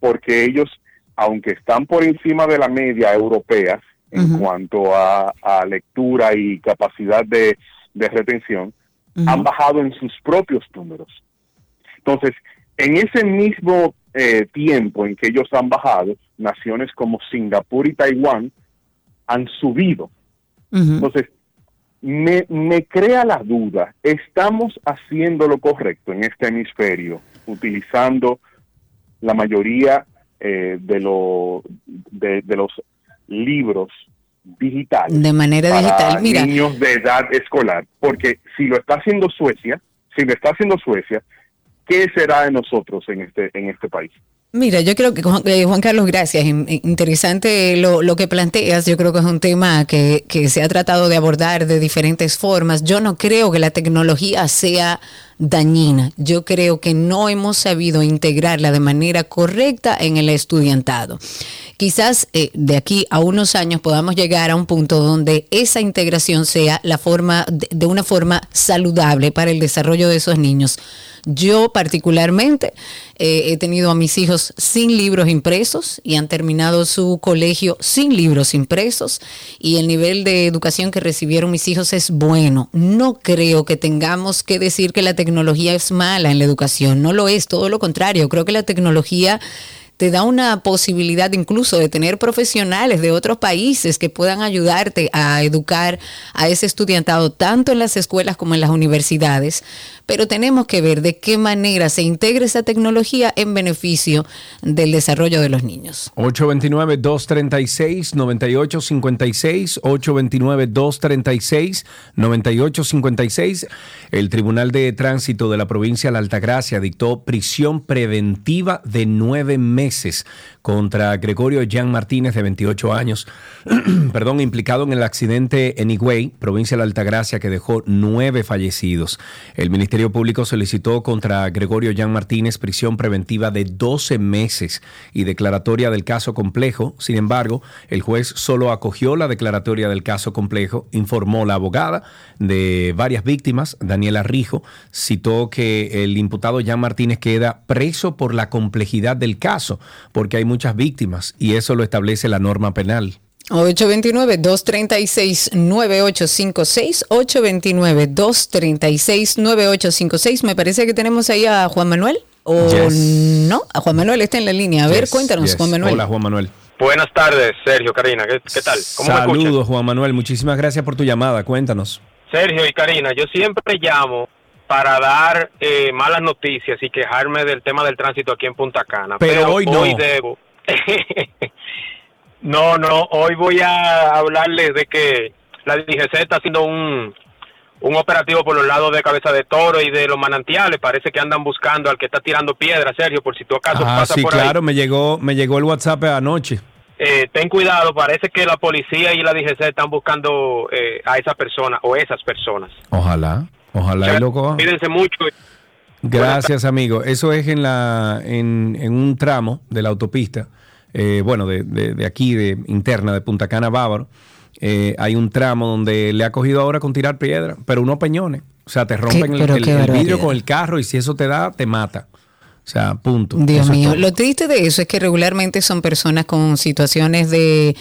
porque ellos, aunque están por encima de la media europea en cuanto a, a lectura y capacidad de, de retención, han bajado en sus propios números. Entonces, en ese mismo eh, tiempo en que ellos han bajado, naciones como Singapur y Taiwán han subido. Entonces, me, me crea la duda, ¿estamos haciendo lo correcto en este hemisferio, utilizando la mayoría eh, de, lo, de, de los libros digitales? De manera para digital, mira. niños de edad escolar, porque si lo está haciendo Suecia, si lo está haciendo Suecia, ¿qué será de nosotros en este en este país? Mira, yo creo que Juan, eh, Carlos, gracias. In- Interesante lo, lo que planteas. Yo creo que es un tema que, que se ha tratado de abordar de diferentes formas. Yo no creo que la tecnología sea dañina. Yo creo que no hemos sabido integrarla de manera correcta en el estudiantado. Quizás eh, de aquí a unos años podamos llegar a un punto donde esa integración sea la forma de, una forma saludable para el desarrollo de esos niños. Yo particularmente eh, he tenido a mis hijos sin libros impresos y han terminado su colegio sin libros impresos y el nivel de educación que recibieron mis hijos es bueno. No creo que tengamos que decir que la tecnología es mala en la educación, no lo es, todo lo contrario. Creo que la tecnología te da una posibilidad incluso de tener profesionales de otros países que puedan ayudarte a educar a ese estudiantado tanto en las escuelas como en las universidades, pero tenemos que ver de qué manera se integra esa tecnología en beneficio del desarrollo de los niños. 829-236-9856, 829-236-9856. El Tribunal de Tránsito de la provincia de la Altagracia dictó prisión preventiva de nueve meses contra Gregorio Jean Martínez, de 28 años, perdón, implicado en el accidente en Higüey, provincia de la Altagracia, que dejó nueve fallecidos. El Ministerio Público solicitó contra Gregorio Jean Martínez prisión preventiva de 12 meses y declaratoria del caso complejo. Sin embargo, el juez solo acogió la declaratoria del caso complejo, informó la abogada de varias víctimas, Daniela Rijo, citó que el imputado Jean Martínez queda preso por la complejidad del caso, porque hay muchas víctimas y eso lo establece la norma penal. 829-236-9856, 829-236-9856. Me parece que tenemos ahí a Juan Manuel. ¿O Yes. no? A Juan Manuel está en la línea. A ver, Yes, cuéntanos, yes. Juan Manuel. Hola, Juan Manuel. Buenas tardes, Sergio, Karina. ¿Qué, qué tal? ¿Cómo me escuchan? Saludos, Juan Manuel. Muchísimas gracias por tu llamada. Cuéntanos. Sergio y Karina, yo siempre llamo para dar eh, malas noticias y quejarme del tema del tránsito aquí en Punta Cana. Pero hoy no. debo. no, no, hoy voy a hablarles de que la DGC está haciendo un, un operativo por los lados de Cabeza de Toro y de los manantiales. Parece que andan buscando al que está tirando piedra, Sergio, por si tu acaso Ah, pasa sí, por ahí. claro, me llegó, me llegó el WhatsApp anoche. Eh, ten cuidado, parece que la policía y la DGC están buscando eh, a esa persona o esas personas. Ojalá, ojalá y lo coja. Cuídense mucho. Gracias, amigo. Eso es en la en, en un tramo de la autopista, eh, bueno, de, de- de aquí, de interna, de Punta Cana Bávaro. Eh, hay un tramo donde le ha cogido ahora con tirar piedra, pero unos peñones. O sea, te rompen el, vidrio con el carro y si eso te da, te mata. O sea, punto. Dios Eso mío, lo triste de eso es que regularmente son personas con situaciones de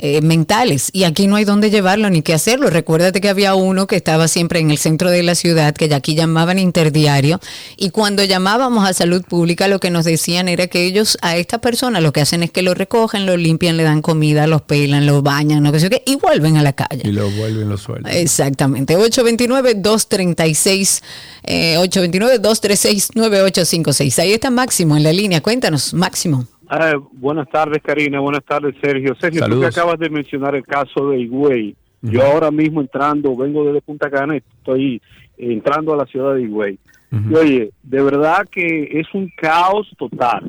eh, mentales y aquí no hay dónde llevarlo ni qué hacerlo. Recuérdate que había uno que estaba siempre en el centro de la ciudad, que aquí llamaban interdiario, y cuando llamábamos a salud pública lo que nos decían era que ellos a estas personas lo que hacen es que lo recogen, lo limpian, le dan comida, los pelan, los bañan, no sé qué, y vuelven a la calle. Y lo vuelven los sueldos. Exactamente. 829-236, eh, 829-236-9856. Ahí está Máximo en la línea. Cuéntanos, Máximo. Ah, buenas tardes, Karina. Buenas tardes, Sergio. Sergio, tú Saludos. que acabas de mencionar el caso de Higüey. Yo ahora mismo entrando, vengo desde Punta Cana, estoy entrando a la ciudad de Higüey. Y oye, de verdad que es un caos total.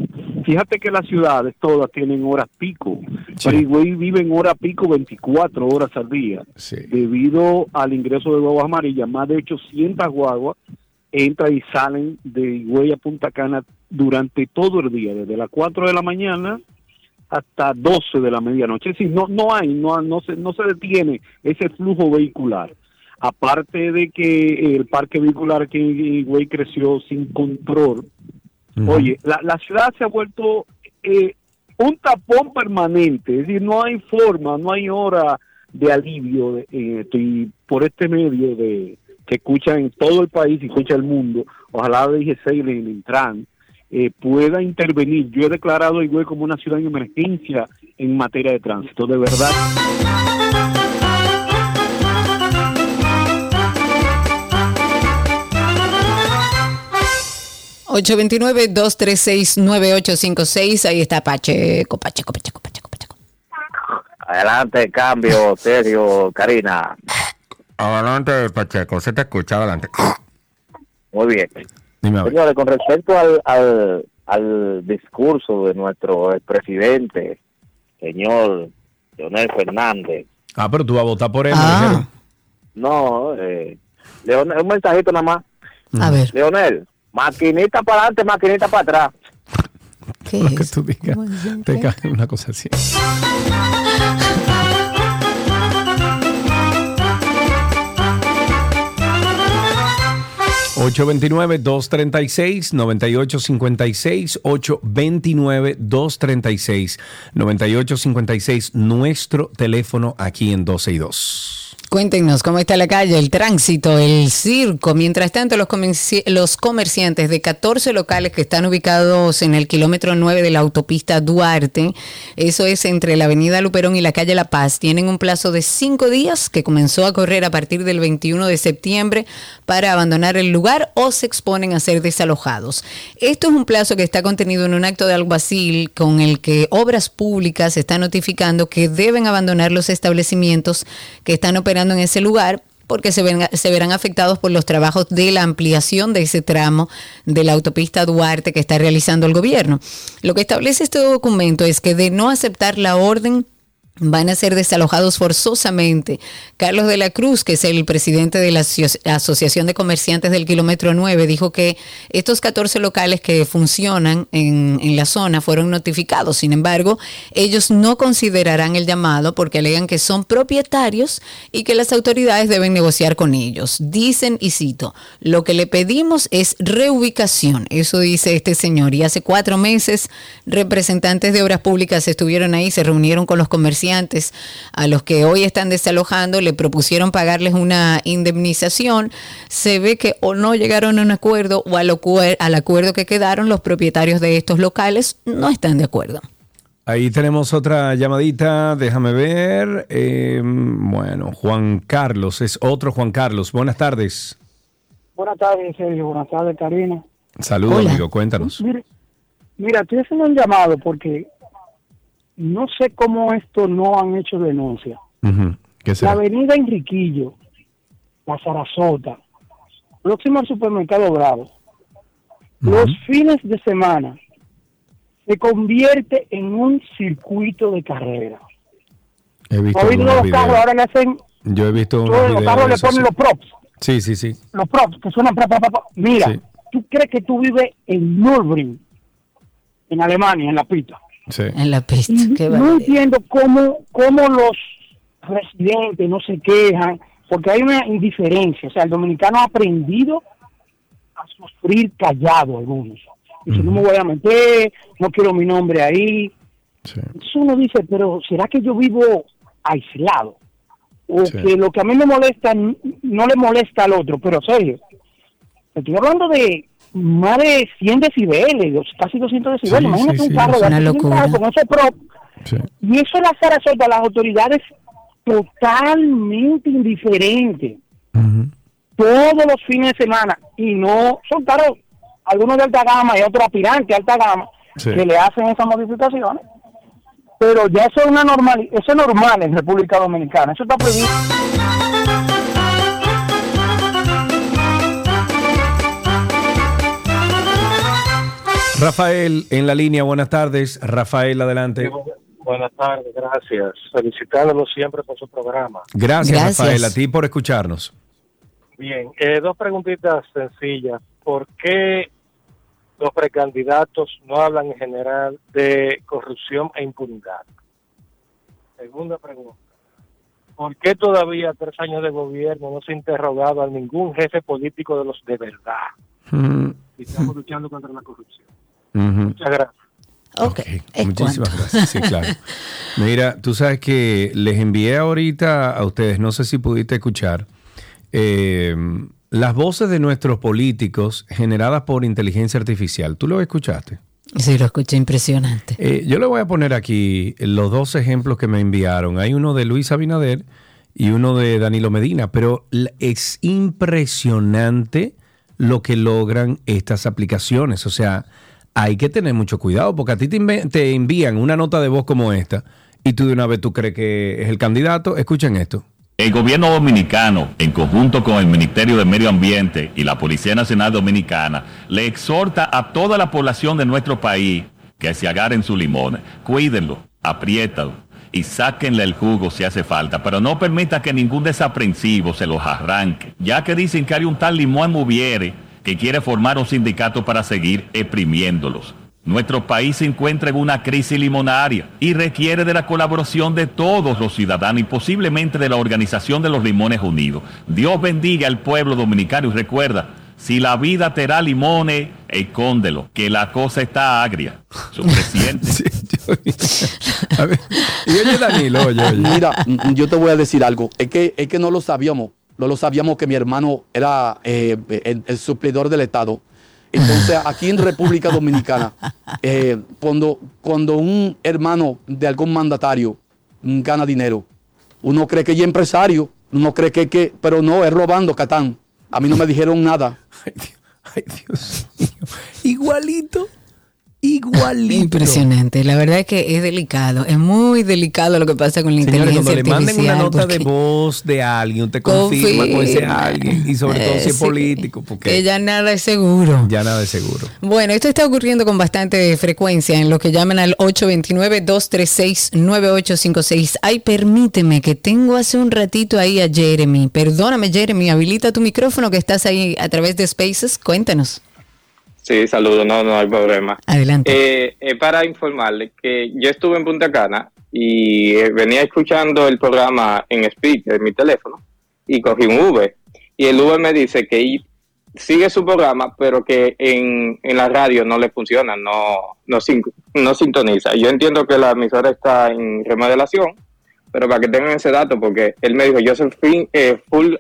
Fíjate que las ciudades todas tienen horas pico. Pero Higüey vive en hora pico 24 horas al día. Debido al ingreso de guaguas amarillas, más de 800 guaguas entran y salen de Higüey a Punta Cana durante todo el día, desde las 4 de la mañana hasta 12 de la medianoche. Es decir, no, no hay, no, no, se, no se detiene ese flujo vehicular. Aparte de que el parque vehicular aquí en Higüey creció sin control, Oye, la, la ciudad se ha vuelto eh, un tapón permanente, es decir, no hay forma, no hay hora de alivio de- en esto. Y por este medio de que escucha en todo el país y escucha el mundo, ojalá la DGC y el Intran eh, pueda intervenir. Yo he declarado a Higüey como una ciudad en emergencia en materia de tránsito, de verdad. 829-236-9856. Ahí está Pacheco, Pacheco, Pacheco, Pacheco. Adelante, cambio, Sergio, Karina. Adelante, Pacheco. Se te escucha, adelante. Muy bien. Dime. Señores, con respecto al, al, al discurso de nuestro expresidente, señor Leonel Fernández, Ah, pero tú vas a votar por él. Ah. no, eh, Leonel, un mensajito nada más. A ver. Leonel, maquinita para adelante, maquinita para atrás. ¿Qué Lo que tú digas. Te cae una cosa así. 829-236-9856, 829-236-9856, nuestro teléfono aquí en 12 y 2. Cuéntenos cómo está la calle, el tránsito, el circo. Mientras tanto, los, comerci- los comerciantes de 14 locales que están ubicados en el kilómetro 9 de la autopista Duarte, eso es entre la avenida Luperón y la calle La Paz, tienen un plazo de cinco días que comenzó a correr a partir del 21 de septiembre para abandonar el lugar o se exponen a ser desalojados. Esto es un plazo que está contenido en un acto de alguacil con el que Obras Públicas está notificando que deben abandonar los establecimientos que están operando en ese lugar porque se, se verán afectados por los trabajos de la ampliación de ese tramo de la autopista Duarte que está realizando el gobierno. Lo que establece este documento es que de no aceptar la orden van a ser desalojados forzosamente. Carlos de la Cruz, que es el presidente de la Asoci- Asociación de Comerciantes del Kilómetro 9, dijo que estos 14 locales que funcionan en la zona fueron notificados. Sin embargo, ellos no considerarán el llamado porque alegan que son propietarios y que las autoridades deben negociar con ellos. Dicen, y cito, lo que le pedimos es reubicación. Eso dice este señor. Y hace cuatro meses, representantes de obras públicas estuvieron ahí, se reunieron con los comerciantes a los que hoy están desalojando, le propusieron pagarles una indemnización. Se ve que o no llegaron a un acuerdo o al, acuer- al acuerdo que quedaron los propietarios de estos locales no están de acuerdo. Ahí tenemos otra llamadita, déjame ver. Eh, bueno, Juan Carlos, es otro Juan Carlos. Buenas tardes. Buenas tardes, Sergio. Buenas tardes, Karina. Saludos, amigo, cuéntanos. Mira, mira, estoy haciendo un llamado porque no sé cómo esto no han hecho denuncia. Ujú, ¿Qué La avenida Enriquillo, la Sarasota, próximo al supermercado Bravo, los fines de semana se convierte en un circuito de carrera. He visto Hoy los carros videos. ahora le hacen, Yo he visto unos todos los carros le ponen sí. los props, Sí, sí, sí. los props que suenan pra, pra, pra, pra. Mira, Sí. tú crees que tú vives en Nürburgring, en Alemania, en la pista. Sí. En la pista. Qué no entiendo cómo, cómo los residentes no se quejan, porque hay una indiferencia. O sea, el dominicano ha aprendido a sufrir callado algunos. Dice, no me voy a meter, no quiero mi nombre ahí. Entonces uno dice, pero ¿será que yo vivo aislado? O Sí. que lo que a mí me molesta no le molesta al otro, pero serio. Estoy hablando de más de 100 decibeles, casi 200 decibeles. Sí, Imagínate sí, un carro es una hace locura. 50 con ese prop. Y eso es la Sarasota, las autoridades totalmente indiferentes. Todos los fines de semana. Y no son carros, algunos de alta gama y otros aspirantes de alta gama, Sí. que le hacen esas modificaciones. Pero ya eso es una normal, eso es normal en República Dominicana. Eso está previsto. Rafael, en la línea, buenas tardes. Rafael, adelante. Buenas tardes, gracias. Felicitándolo siempre por su programa. Gracias, Gracias. Rafael, a ti por escucharnos. Bien, eh, dos preguntitas sencillas. ¿Por qué los precandidatos no hablan en general de corrupción e impunidad? Segunda pregunta. ¿Por qué todavía tres años de gobierno no se ha interrogado a ningún jefe político de los de verdad? Mm, Y estamos luchando contra la corrupción. Muchas gracias. Ok, Muchísimas gracias. Sí, claro. Mira, tú sabes que les envié ahorita a ustedes, no sé si pudiste escuchar, eh, las voces de nuestros políticos generadas por inteligencia artificial. ¿Tú lo escuchaste? Sí, lo escuché impresionante. Eh, yo le voy a poner aquí los dos ejemplos que me enviaron. Hay uno de Luis Abinader y uno de Danilo Medina, pero es impresionante lo que logran estas aplicaciones. O sea, hay que tener mucho cuidado porque a ti te, te envían una nota de voz como esta y tú de una vez tú crees que es el candidato. Escuchen esto. El gobierno dominicano, en conjunto con el Ministerio de Medio Ambiente y la Policía Nacional Dominicana, le exhorta a toda la población de nuestro país que se agarren sus limones, cuídenlo, apriétalo y sáquenle el jugo si hace falta, pero no permita que ningún desaprensivo se los arranque, ya que dicen que hay un tal Limón Mubiere que quiere formar un sindicato para seguir exprimiéndolos. Nuestro país se encuentra en una crisis limonaria y requiere de la colaboración de todos los ciudadanos y posiblemente de la Organización de los Limones Unidos. Dios bendiga al pueblo dominicano y recuerda, Si la vida te da limones, escóndelo, que la cosa está agria. Su presidente. Y oye, Danilo, oye, oye. Mira, yo te voy a decir algo. Es que, es que no lo sabíamos. No lo sabíamos que mi hermano era eh, el, el suplidor del Estado. Entonces, aquí en República Dominicana, eh, cuando, cuando un hermano de algún mandatario gana dinero, uno cree que es empresario, uno cree que, que pero no, es robando Catán. A mí no me dijeron nada. Ay, Dios mío. Igualito. Igualito. Impresionante. La verdad es que es delicado. Es muy delicado lo que pasa con la Señores, inteligencia cuando le manden una artificial, nota de porque- voz de alguien, usted confirma con ese alguien. Y sobre todo si es sí. político, porque Que ya nada es seguro. ya nada de seguro. Bueno, esto está ocurriendo con bastante frecuencia en lo que llaman al 829-236-9856. Ay, permíteme que tengo hace un ratito ahí a Jeremy. Perdóname, Jeremy, habilita tu micrófono que estás ahí a través de Spaces. Cuéntanos. Sí, saludos, no, no hay problema. Adelante. Eh, eh, para informarle que yo estuve en Punta Cana y eh, venía escuchando el programa en speaker en mi teléfono y cogí un Uber y el Uber me dice que sigue su programa pero que en, en la radio no le funciona, no, no, sin- no sintoniza. Yo entiendo que la emisora está en remodelación, pero para que tengan ese dato porque él me dijo yo soy fin- eh, full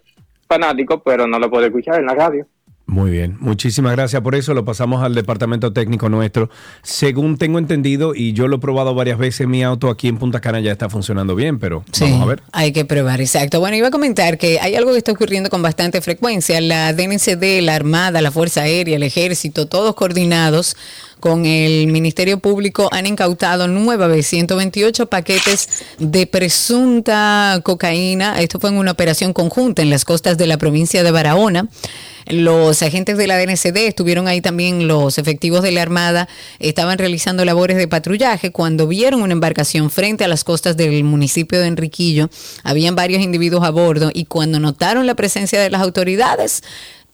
fanático pero no lo puedo escuchar en la radio. Muy bien, muchísimas gracias por eso. Lo pasamos al departamento técnico nuestro. Según tengo entendido, y yo lo he probado varias veces, mi auto aquí en Punta Cana ya está funcionando bien, pero vamos a ver. Hay que probar, exacto. Bueno, iba a comentar que hay algo que está ocurriendo con bastante frecuencia. La DNCD, la Armada, la Fuerza Aérea, el Ejército, todos coordinados con el Ministerio Público han incautado nueva vez 128 paquetes de presunta cocaína. Esto fue en una operación conjunta en las costas de la provincia de Barahona. Los agentes de la DNCD estuvieron ahí también los efectivos de la Armada, estaban realizando labores de patrullaje cuando vieron una embarcación frente a las costas del municipio de Enriquillo. Habían varios individuos a bordo y cuando notaron la presencia de las autoridades,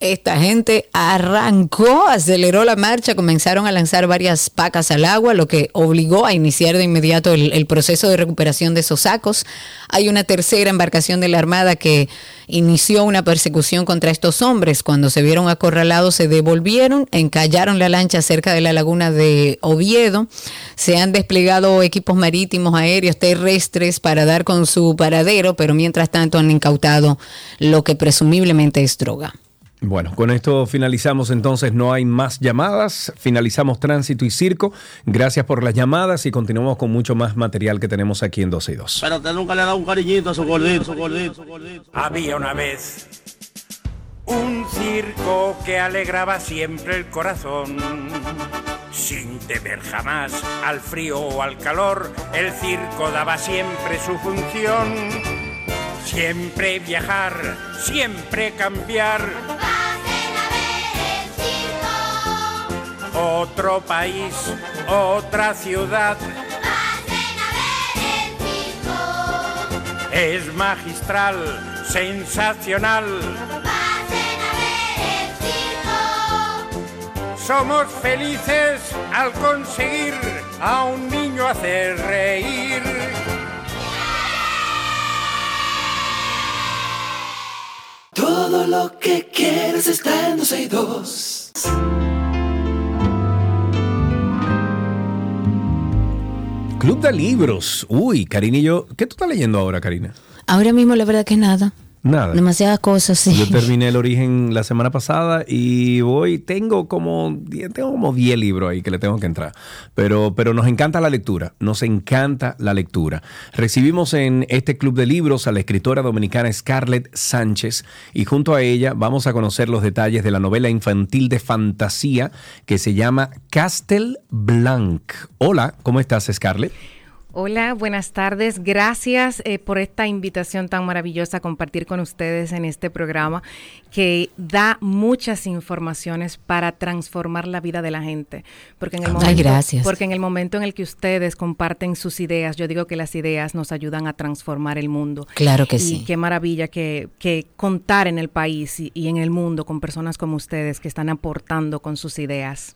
esta gente arrancó, aceleró la marcha, comenzaron a lanzar varias pacas al agua, lo que obligó a iniciar de inmediato el, proceso de recuperación de esos sacos. Hay una tercera embarcación de la Armada que inició una persecución contra estos hombres. Cuando se vieron acorralados, se devolvieron, encallaron la lancha cerca de la laguna de Oviedo. Se han desplegado equipos marítimos, aéreos, terrestres para dar con su paradero, pero mientras tanto han incautado lo que presumiblemente es droga. Bueno, con esto finalizamos entonces, no hay más llamadas, finalizamos tránsito y circo. Gracias por las llamadas y continuamos con mucho más material que tenemos aquí en 12 y 2. Pero usted nunca le ha dado un cariñito a su gordito, su gordito, su gordito. Había una vez un circo que alegraba siempre el corazón. Sin temer jamás al frío o al calor, el circo daba siempre su función. Siempre viajar, siempre cambiar. Otro país, otra ciudad. Es magistral, sensacional. Somos felices al conseguir a un niño hacer reír. Todo lo que quieres está en 12 y 2. Club de libros. Uy, Karina y yo. ¿Qué tú estás leyendo ahora, Karina? Ahora mismo la verdad que nada. Nada. Demasiadas cosas, sí. Yo terminé el origen la semana pasada y voy, tengo como 10, tengo como 10 libros ahí que le tengo que entrar. Pero, pero nos encanta la lectura, nos encanta la lectura. Recibimos en este club de libros a la escritora dominicana Scarlett Sánchez y junto a ella vamos a conocer los detalles de la novela infantil de fantasía que se llama Castle Blanc. Hola, ¿cómo estás Scarlett? Hola, buenas tardes. Gracias eh, por esta invitación tan maravillosa a compartir con ustedes en este programa que da muchas informaciones para transformar la vida de la gente. Porque en el Ay, momento, gracias. Porque en el momento en el que ustedes comparten sus ideas, yo digo que las ideas nos ayudan a transformar el mundo. Claro que y sí. qué maravilla que, que contar en el país y, y en el mundo con personas como ustedes que están aportando con sus ideas.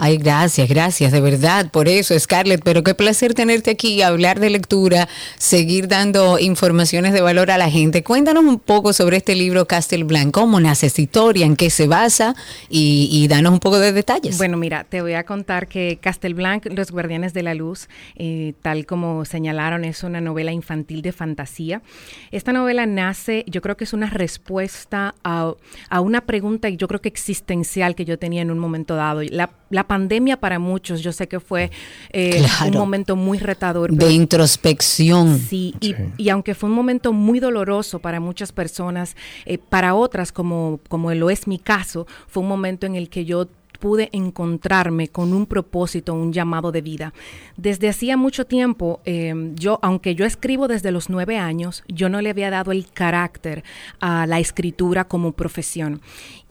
Ay, gracias, gracias, de verdad, por eso, Scarlett, pero qué placer tenerte aquí, hablar de lectura, seguir dando informaciones de valor a la gente. Cuéntanos un poco sobre este libro Castle Blanc, cómo nace esta historia, en qué se basa y, danos un poco de detalles. Bueno, mira, te voy a contar que Castle Blanc, Los Guardianes de la Luz, eh, tal como señalaron, es una novela infantil de fantasía. Esta novela nace, yo creo que es una respuesta a, a una pregunta, yo creo que existencial que yo tenía en un momento dado. La, la pandemia para muchos, yo sé que fue eh, un momento muy retador. de introspección. Sí, y, y aunque fue un momento muy doloroso para muchas personas, eh, para otras, como, como lo es mi caso, fue un momento en el que yo pude encontrarme con un propósito, un llamado de vida. Desde hacía mucho tiempo, eh, yo, aunque yo escribo desde los nueve años, yo no le había dado el carácter a la escritura como profesión.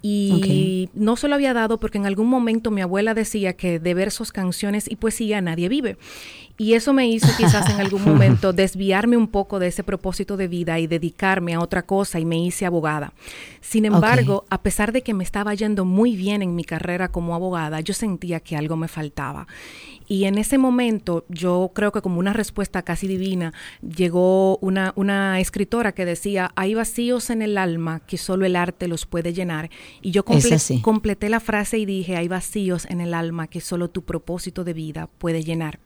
Y no se lo había dado porque en algún momento mi abuela decía que de versos, canciones y poesía nadie vive. Y eso me hizo quizás en algún momento desviarme un poco de ese propósito de vida y dedicarme a otra cosa y me hice abogada. Sin embargo, a pesar de que me estaba yendo muy bien en mi carrera como abogada, yo sentía que algo me faltaba. Y en ese momento, yo creo que como una respuesta casi divina, llegó una, una escritora que decía, hay vacíos en el alma que solo el arte los puede llenar. Y yo comple- así. completé la frase y dije, hay vacíos en el alma que solo tu propósito de vida puede llenar.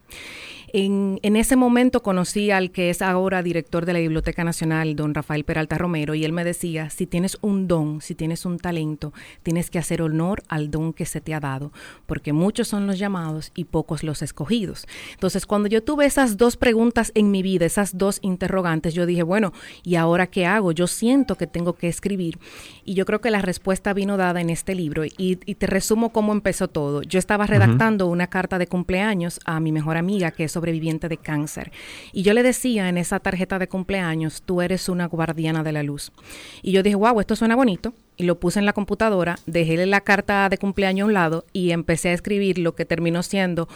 En, en ese momento conocí al que es ahora director de la Biblioteca Nacional, don Rafael Peralta Romero, y él me decía, si tienes un don, si tienes un talento, tienes que hacer honor al don que se te ha dado, porque muchos son los llamados y pocos los escogidos. Entonces, cuando yo tuve esas dos preguntas en mi vida, esas dos interrogantes, yo dije, bueno, ¿y ahora qué hago? Yo siento que tengo que escribir. Y yo creo que la respuesta vino dada en este libro. Y, y te resumo cómo empezó todo. Yo estaba redactando una carta de cumpleaños a mi mejor amiga, que es sobreviviente de cáncer. Y yo le decía en esa tarjeta de cumpleaños, tú eres una guardiana de la luz. Y yo dije, wow, esto suena bonito. Y lo puse en la computadora, dejé la carta de cumpleaños a un lado y empecé a escribir lo que terminó siendo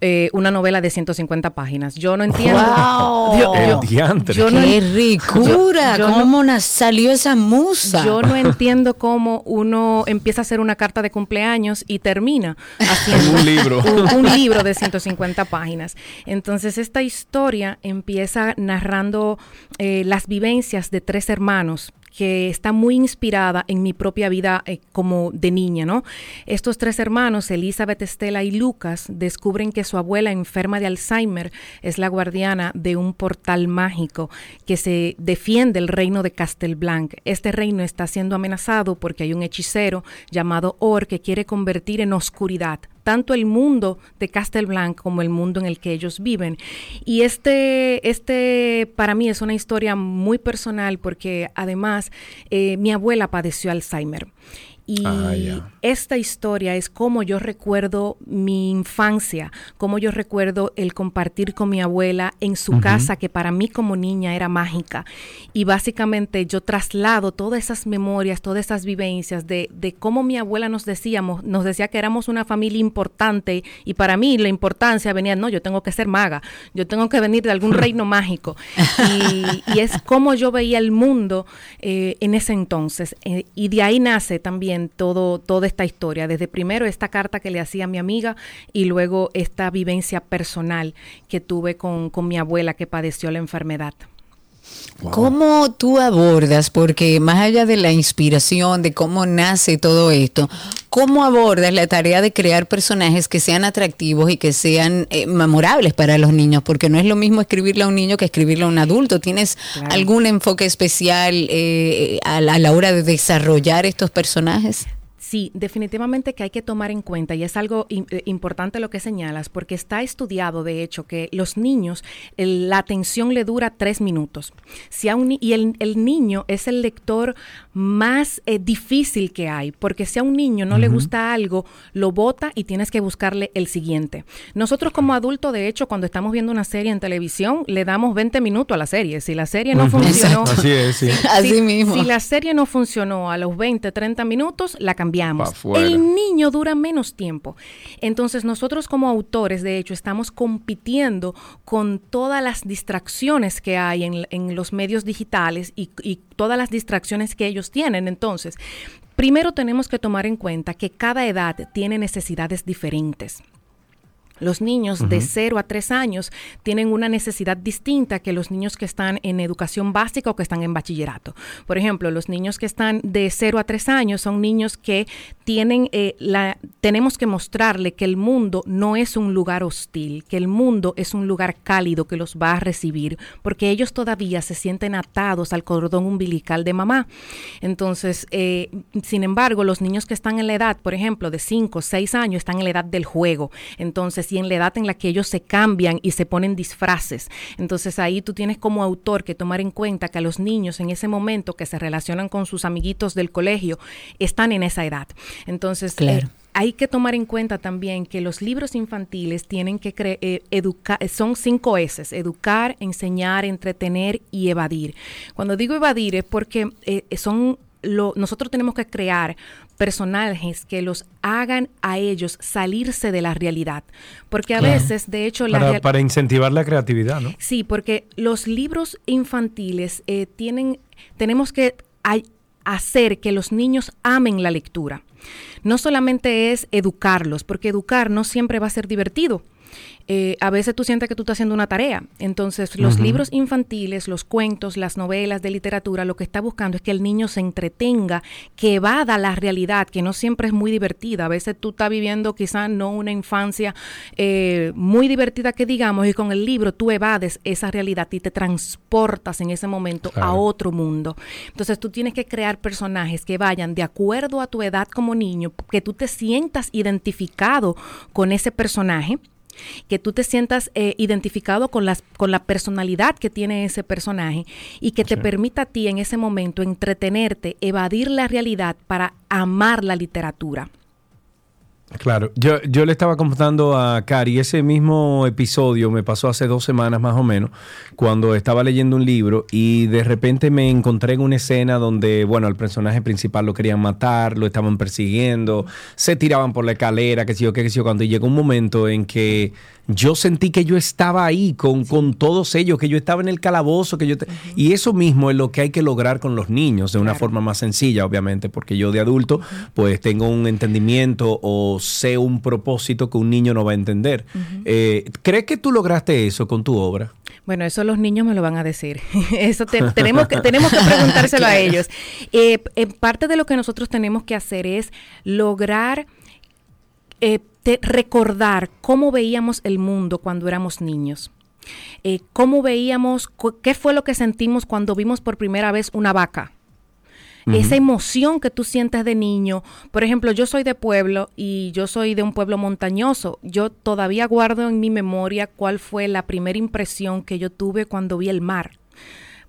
eh, una novela de 150 páginas. Yo no entiendo. ¡Wow! Yo- no ¡Qué ricura! yo- yo no- ¿Cómo salió esa musa? yo no entiendo cómo uno empieza a hacer una carta de cumpleaños y termina haciendo Un libro. un, un libro de 150 páginas. Entonces, esta historia empieza narrando eh, las vivencias de tres hermanos que está muy inspirada en mi propia vida eh, como de niña, ¿no? Estos tres hermanos, Elizabeth, Estela y Lucas, descubren que su abuela enferma de Alzheimer es la guardiana de un portal mágico que se defiende el reino de Castelblanc. Este reino está siendo amenazado porque hay un hechicero llamado Or que quiere convertir en oscuridad tanto el mundo de Castelblanc como el mundo en el que ellos viven. Y este, este para mí es una historia muy personal porque además eh, mi abuela padeció Alzheimer. Y Ah, esta historia es cómo yo recuerdo mi infancia, cómo yo recuerdo el compartir con mi abuela en su casa, que para mí como niña era mágica. Y básicamente yo traslado todas esas memorias, todas esas vivencias de, de cómo mi abuela nos decíamos, nos decía que éramos una familia importante y para mí la importancia venía, no, yo tengo que ser maga, yo tengo que venir de algún reino mágico. Y, y es como yo veía el mundo eh, en ese entonces. Eh, y de ahí nace también todo, toda esta historia. Desde primero esta carta que le hacía a mi amiga y luego esta vivencia personal que tuve con, con mi abuela que padeció la enfermedad. ¿Cómo tú abordas, porque más allá de la inspiración, de cómo nace todo esto, cómo abordas la tarea de crear personajes que sean atractivos y que sean eh, memorables para los niños? Porque no es lo mismo escribirle a un niño que escribirle a un adulto. ¿Tienes Claro. algún enfoque especial eh, a, la, a la hora de desarrollar estos personajes? Sí, definitivamente que hay que tomar en cuenta y es algo eh, importante lo que señalas porque está estudiado de hecho que los niños la atención le dura tres minutos. Si a un y el, el niño es el lector más eh, difícil que hay porque si a un niño no le gusta algo lo bota y tienes que buscarle el siguiente. Nosotros como adultos de hecho cuando estamos viendo una serie en televisión le damos 20 minutos a la serie. Si la serie no funcionó, Así es, sí. Así si, mismo. Si la serie no funcionó a los 20, 30 minutos, la cambiamos. El niño dura menos tiempo. Entonces nosotros como autores, de hecho, estamos compitiendo con todas las distracciones que hay en, en los medios digitales y, y todas las distracciones que ellos tienen. Entonces, Primero tenemos que tomar en cuenta que cada edad tiene necesidades diferentes. Los niños de 0 a 3 años tienen una necesidad distinta que los niños que están en educación básica o que están en bachillerato. Por ejemplo, los niños que están de 0 a 3 años son niños que tienen eh, la tenemos que mostrarle que el mundo no es un lugar hostil, que el mundo es un lugar cálido que los va a recibir, porque ellos todavía se sienten atados al cordón umbilical de mamá. Entonces, eh, sin embargo, los niños que están en la edad, por ejemplo, de 5 o 6 años, están en la edad del juego. Entonces, y en la edad en la que ellos se cambian y se ponen disfraces. Entonces ahí tú tienes como autor que tomar en cuenta que a los niños en ese momento que se relacionan con sus amiguitos del colegio están en esa edad. Entonces, eh, hay que tomar en cuenta también que los libros infantiles tienen que eh, educar, son cinco S, educar, enseñar, entretener y evadir. Cuando digo evadir es porque eh, son nosotros tenemos que crear personajes que los hagan a ellos salirse de la realidad. Porque a veces, de hecho, para, para, incentivar la creatividad, ¿no? Sí, porque los libros infantiles eh, tienen, tenemos que hacer que los niños amen la lectura. No solamente es educarlos, porque educar no siempre va a ser divertido eh, a veces tú sientes que tú estás haciendo una tarea. Entonces, los libros infantiles, los cuentos, las novelas de literatura, lo que está buscando es que el niño se entretenga, que evada la realidad, que no siempre es muy divertida. A veces tú estás viviendo quizás no una infancia eh, muy divertida que digamos, y con el libro tú evades esa realidad y te transportas en ese momento a otro mundo. Entonces, tú tienes que crear personajes que vayan de acuerdo a tu edad como niño, que tú te sientas identificado con ese personaje que tú te sientas eh, identificado con, las, con la personalidad que tiene ese personaje y que te permita a ti en ese momento entretenerte, evadir la realidad para amar la literatura. Claro, yo, yo le estaba contando a Cari, ese mismo episodio me pasó hace dos semanas más o menos, cuando estaba leyendo un libro y de repente me encontré en una escena donde, bueno, el personaje principal lo querían matar, lo estaban persiguiendo, se tiraban por la escalera, qué sé yo, qué sé yo, cuando llegó un momento en que yo sentí que yo estaba ahí con, con todos ellos, que yo estaba en el calabozo, que yo y eso mismo es lo que hay que lograr con los niños de una forma más sencilla, obviamente, porque yo de adulto pues tengo un entendimiento o sé un propósito que un niño no va a entender. Eh, ¿Crees que tú lograste eso con tu obra? Bueno, eso los niños me lo van a decir. Eso tenemos, que, tenemos que preguntárselo a ellos. Eh, parte de lo que nosotros tenemos que hacer es lograr eh, recordar cómo veíamos el mundo cuando éramos niños. Eh, cómo veíamos, qué fue lo que sentimos cuando vimos por primera vez una vaca. Esa emoción que tú sientes de niño. Por ejemplo, yo soy de pueblo y yo soy de un pueblo montañoso. Yo todavía guardo en mi memoria cuál fue la primera impresión que yo tuve cuando vi el mar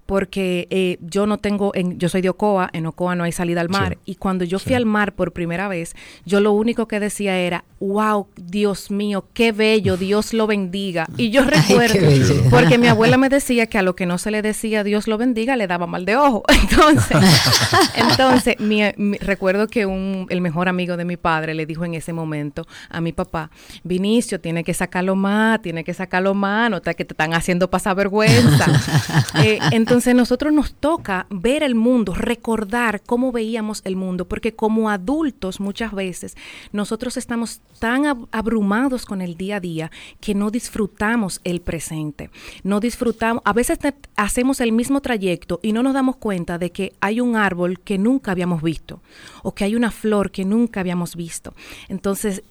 porque eh, yo no tengo, en, yo soy de Ocoa, en Ocoa no hay salida al mar, y cuando yo fui al mar por primera vez, yo lo único que decía era, wow, Dios mío, qué bello, Dios lo bendiga. Y yo recuerdo, porque mi abuela me decía que a lo que no se le decía Dios lo bendiga, le daba mal de ojo. Entonces, entonces recuerdo que un, el mejor amigo de mi padre le dijo en ese momento a mi papá, Vinicio, tiene que sacarlo más, tiene que sacarlo más, no que te están haciendo pasar vergüenza. eh, entonces, entonces nosotros nos toca ver el mundo, recordar cómo veíamos el mundo, porque como adultos muchas veces nosotros estamos tan abrumados con el día a día que no disfrutamos el presente. No disfrutamos, a veces hacemos el mismo trayecto y no nos damos cuenta de que hay un árbol que nunca habíamos visto o que hay una flor que nunca habíamos visto. Entonces,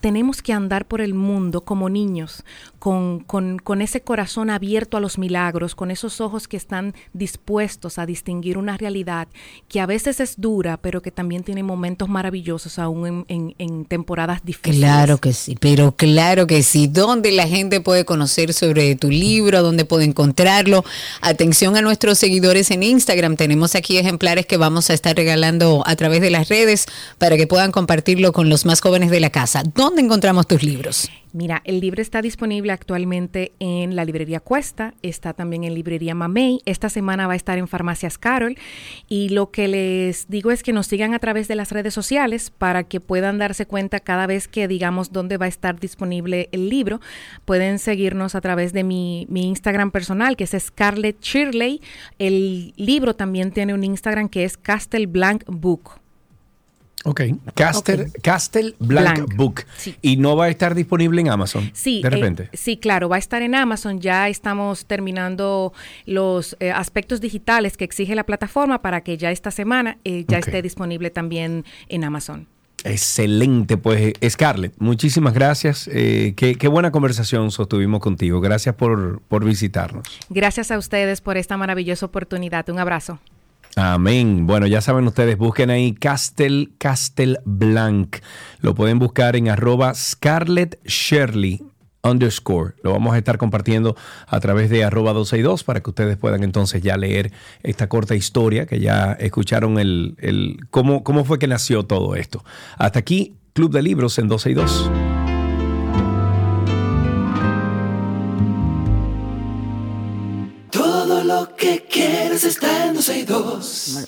tenemos que andar por el mundo como niños, con, con, ese corazón abierto a los milagros, con esos ojos que están dispuestos a distinguir una realidad que a veces es dura, pero que también tiene momentos maravillosos aún en, en, temporadas difíciles. Claro que sí, pero claro que sí. ¿Dónde la gente puede conocer sobre tu libro? ¿Dónde puede encontrarlo? Atención a nuestros seguidores en Instagram. Tenemos aquí ejemplares que vamos a estar regalando a través de las redes para que puedan compartirlo con los más jóvenes de la casa. ¿Dónde encontramos tus libros? Mira, el libro está disponible actualmente en la librería Cuesta, está también en librería Mamey, esta semana va a estar en Farmacias Carol y lo que les digo es que nos sigan a través de las redes sociales para que puedan darse cuenta cada vez que digamos dónde va a estar disponible el libro. Pueden seguirnos a través de mi, Instagram personal que es Scarlett Shirley. El libro también tiene un Instagram que es Castle Blanc Book. Ok, Castle Blank, Blank, Book. sí. Y no va a estar disponible en Amazon. Sí, De eh, repente. sí, claro, va a estar en Amazon. Ya estamos terminando los eh, aspectos digitales que exige la plataforma para que ya esta semana eh, ya esté disponible también en Amazon. Excelente, pues Scarlett, muchísimas gracias. Eh, qué, qué buena conversación sostuvimos contigo. Gracias por, por visitarnos. Gracias a ustedes por esta maravillosa oportunidad. Un abrazo. Amén. Bueno, ya saben ustedes, busquen ahí Castel Castel Blanc. Lo pueden buscar en arroba Scarlett Shirley underscore. Lo vamos a estar compartiendo a través de arroba 262 para que ustedes puedan entonces ya leer esta corta historia que ya escucharon el, el cómo, cómo fue que nació todo esto. Hasta aquí, Club de Libros en 262. Que quieres está en 262.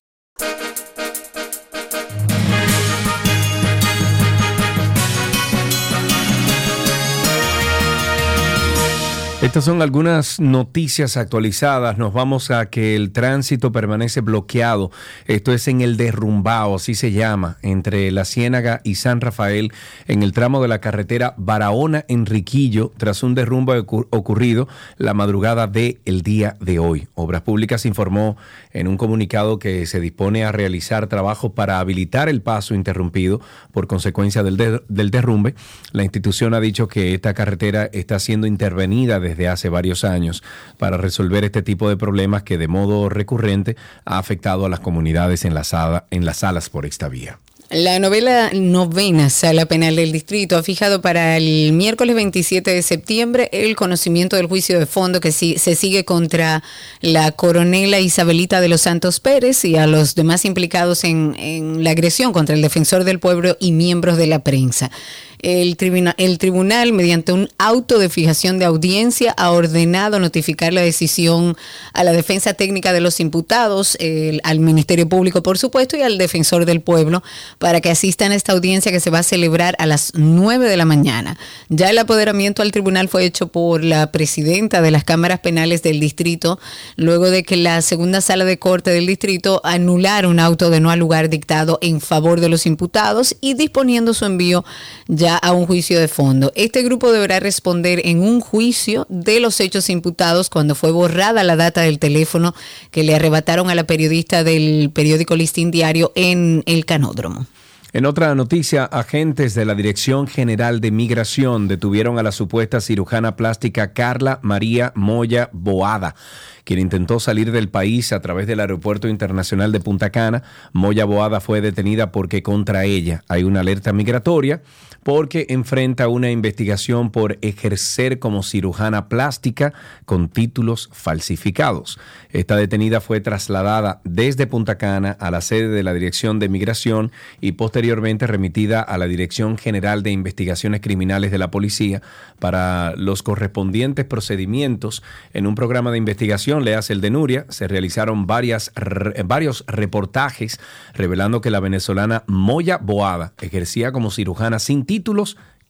Estas son algunas noticias actualizadas. Nos vamos a que el tránsito permanece bloqueado. Esto es en el derrumbao, así se llama, entre la Ciénaga y San Rafael, en el tramo de la carretera Barahona-Enriquillo, tras un derrumbe ocu- ocurrido la madrugada del día de hoy. Obras Públicas informó en un comunicado que se dispone a realizar trabajos para habilitar el paso interrumpido por consecuencia del, de- del derrumbe. La institución ha dicho que esta carretera está siendo intervenida desde hace varios años para resolver este tipo de problemas que de modo recurrente ha afectado a las comunidades enlazada- enlazadas por esta vía. La novela novena Sala Penal del Distrito ha fijado para el miércoles 27 de septiembre el conocimiento del juicio de fondo que se sigue contra la coronela Isabelita de los Santos Pérez y a los demás implicados en, en la agresión contra el defensor del pueblo y miembros de la prensa. El, tribuna- el tribunal, mediante un auto de fijación de audiencia, ha ordenado notificar la decisión a la defensa técnica de los imputados, el- al Ministerio Público, por supuesto, y al defensor del pueblo, para que asistan a esta audiencia que se va a celebrar a las 9 de la mañana. Ya el apoderamiento al tribunal fue hecho por la presidenta de las cámaras penales del distrito, luego de que la segunda sala de corte del distrito anulara un auto de no al lugar dictado en favor de los imputados y disponiendo su envío ya a un juicio de fondo. Este grupo deberá responder en un juicio de los hechos imputados cuando fue borrada la data del teléfono que le arrebataron a la periodista del periódico Listín Diario en el canódromo. En otra noticia, agentes de la Dirección General de Migración detuvieron a la supuesta cirujana plástica Carla María Moya Boada, quien intentó salir del país a través del Aeropuerto Internacional de Punta Cana. Moya Boada fue detenida porque contra ella hay una alerta migratoria porque enfrenta una investigación por ejercer como cirujana plástica con títulos falsificados. Esta detenida fue trasladada desde Punta Cana a la sede de la Dirección de Migración y posteriormente remitida a la Dirección General de Investigaciones Criminales de la Policía para los correspondientes procedimientos. En un programa de investigación, le hace el de Nuria, se realizaron varios reportajes revelando que la venezolana Moya Boada ejercía como cirujana sin títulos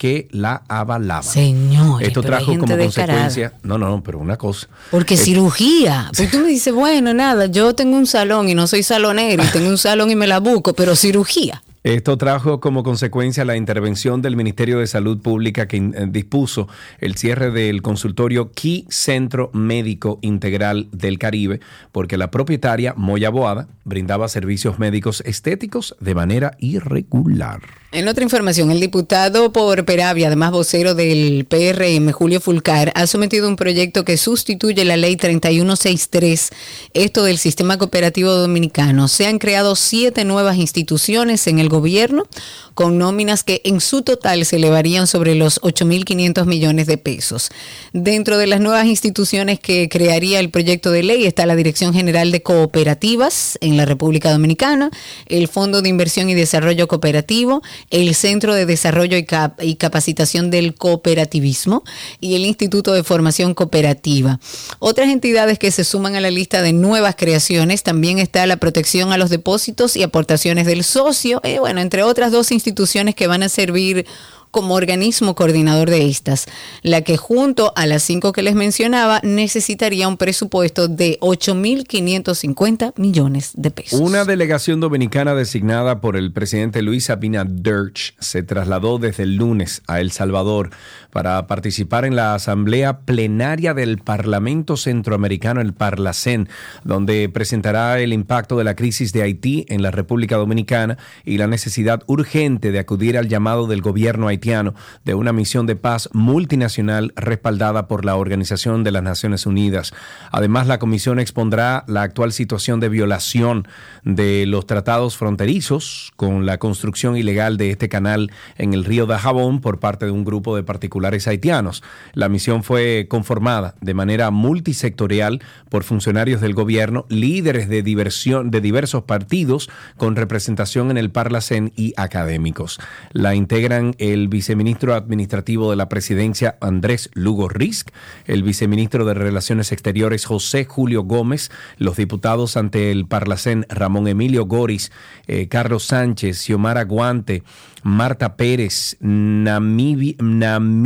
que la avalaban. Señores, Esto trajo como consecuencia, no, no, no, pero una cosa. Porque cirugía. Pues tú me dices, bueno, nada, yo tengo un salón y no soy salonero y tengo un salón y me la busco, pero cirugía. Esto trajo como consecuencia la intervención del Ministerio de Salud Pública que eh, dispuso el cierre del consultorio Key Centro Médico Integral del Caribe, porque la propietaria, Moya Boada, brindaba servicios médicos estéticos de manera irregular. En otra información, el diputado por Peravia, además vocero del PRM, Julio Fulcar, ha sometido un proyecto que sustituye la ley 3163, esto del sistema cooperativo dominicano. Se han creado siete nuevas instituciones en el gobierno con nóminas que en su total se elevarían sobre los 8.500 millones de pesos. Dentro de las nuevas instituciones que crearía el proyecto de ley está la Dirección General de Cooperativas en la República Dominicana, el Fondo de Inversión y Desarrollo Cooperativo, el Centro de Desarrollo y, Cap- y Capacitación del Cooperativismo y el Instituto de Formación Cooperativa. Otras entidades que se suman a la lista de nuevas creaciones también está la protección a los depósitos y aportaciones del socio, eh, bueno, entre otras dos instituciones que van a servir como organismo coordinador de estas, la que junto a las cinco que les mencionaba necesitaría un presupuesto de 8.550 millones de pesos. Una delegación dominicana designada por el presidente Luis Abinader se trasladó desde el lunes a El Salvador para participar en la asamblea plenaria del Parlamento Centroamericano, el Parlacén, donde presentará el impacto de la crisis de Haití en la República Dominicana y la necesidad urgente de acudir al llamado del gobierno haitiano de una misión de paz multinacional respaldada por la Organización de las Naciones Unidas. Además, la comisión expondrá la actual situación de violación de los tratados fronterizos con la construcción ilegal de este canal en el río Dajabón por parte de un grupo de particulares haitianos. La misión fue conformada de manera multisectorial por funcionarios del gobierno, líderes de, diversión, de diversos partidos con representación en el Parlacén y académicos. La integran el viceministro administrativo de la presidencia Andrés Lugo Risk, el viceministro de Relaciones Exteriores José Julio Gómez, los diputados ante el Parlacén Ramón Emilio Goris, eh, Carlos Sánchez, Xiomara Guante, Marta Pérez, Namibi,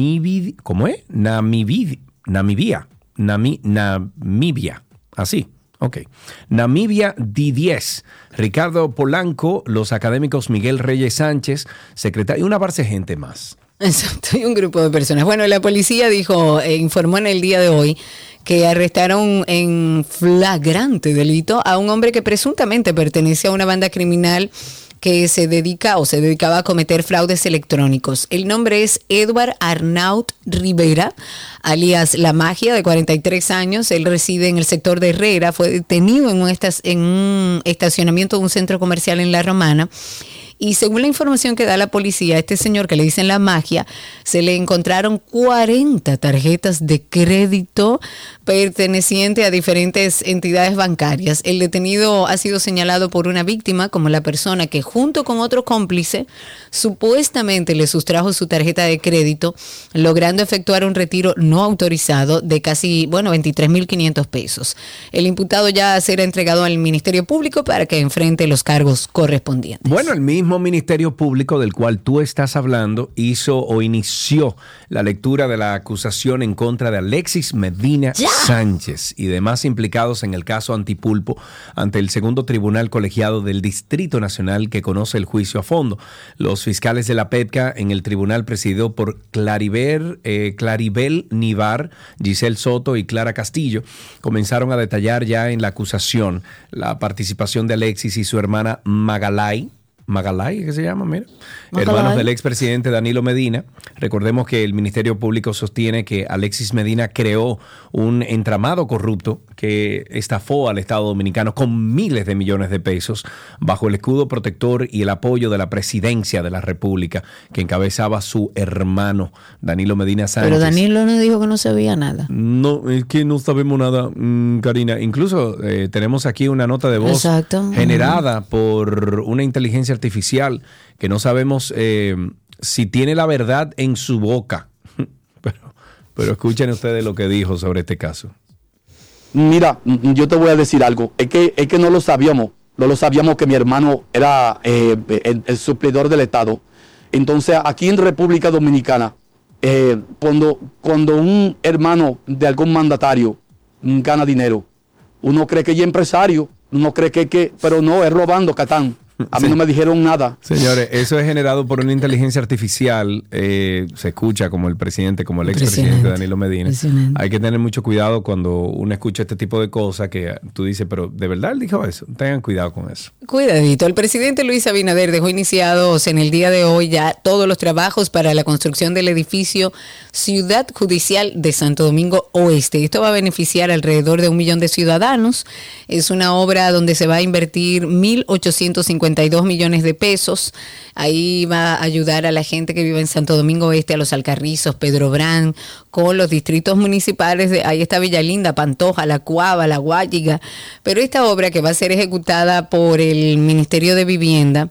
Namibi, ¿cómo es? Namibia, Namibia, Namibia, así. Ok. Namibia D10. Ricardo Polanco, los académicos Miguel Reyes Sánchez, secretario y una base de gente más. Exacto, y un grupo de personas. Bueno, la policía dijo, eh, informó en el día de hoy que arrestaron en flagrante delito a un hombre que presuntamente pertenece a una banda criminal que se dedica o se dedicaba a cometer fraudes electrónicos. El nombre es Edward Arnaut Rivera, alias La Magia, de 43 años. Él reside en el sector de Herrera, fue detenido en un, en un estacionamiento de un centro comercial en La Romana y según la información que da la policía, a este señor que le dicen la magia, se le encontraron 40 tarjetas de crédito pertenecientes a diferentes entidades bancarias. El detenido ha sido señalado por una víctima como la persona que junto con otro cómplice supuestamente le sustrajo su tarjeta de crédito, logrando efectuar un retiro no autorizado de casi, bueno, 23.500 pesos. El imputado ya será entregado al Ministerio Público para que enfrente los cargos correspondientes. Bueno, el mismo mismo Ministerio Público del cual tú estás hablando hizo o inició la lectura de la acusación en contra de Alexis Medina Sánchez y demás implicados en el caso Antipulpo ante el segundo tribunal colegiado del Distrito Nacional que conoce el juicio a fondo. Los fiscales de la PEPCA en el tribunal presidido por Clariver, eh, Claribel Nivar, Giselle Soto y Clara Castillo comenzaron a detallar ya en la acusación la participación de Alexis y su hermana Magalay Magalay, ¿qué se llama? Mira. Hermanos del expresidente Danilo Medina. Recordemos que el Ministerio Público sostiene que Alexis Medina creó un entramado corrupto que estafó al Estado Dominicano con miles de millones de pesos bajo el escudo protector y el apoyo de la presidencia de la República que encabezaba su hermano Danilo Medina Sánchez. Pero Danilo no dijo que no sabía nada. No, es que no sabemos nada, mm, Karina. Incluso eh, tenemos aquí una nota de voz generada por una inteligencia artificial que no sabemos eh, si tiene la verdad en su boca. pero, pero escuchen ustedes lo que dijo sobre este caso. Mira, yo te voy a decir algo. Es que, es que no lo sabíamos. No lo sabíamos que mi hermano era eh, el, suplidor del Estado. Entonces, aquí en República Dominicana, eh, cuando, cuando un hermano de algún mandatario gana dinero, uno cree que es empresario, uno cree que, que pero no, es robando, Catán. A mí no me dijeron nada. Señores, eso es generado por una inteligencia artificial. Eh, se escucha como el presidente, como el expresidente Danilo Medina. Hay que tener mucho cuidado cuando uno escucha este tipo de cosas que tú dices, pero ¿de verdad él dijo eso? Tengan cuidado con eso. Cuidadito. El presidente Luis Abinader dejó iniciados en el día de hoy ya todos los trabajos para la construcción del edificio Ciudad Judicial de Santo Domingo Oeste. Esto va a beneficiar alrededor de un millón de ciudadanos. Es una obra donde se va a invertir 1.850 52 millones de pesos. Ahí va a ayudar a la gente que vive en Santo Domingo Este, a los Alcarrizos, Pedro Brán, con los distritos municipales. De, ahí está Villalinda, Pantoja, La Cuava, La Guayiga. Pero esta obra que va a ser ejecutada por el Ministerio de Vivienda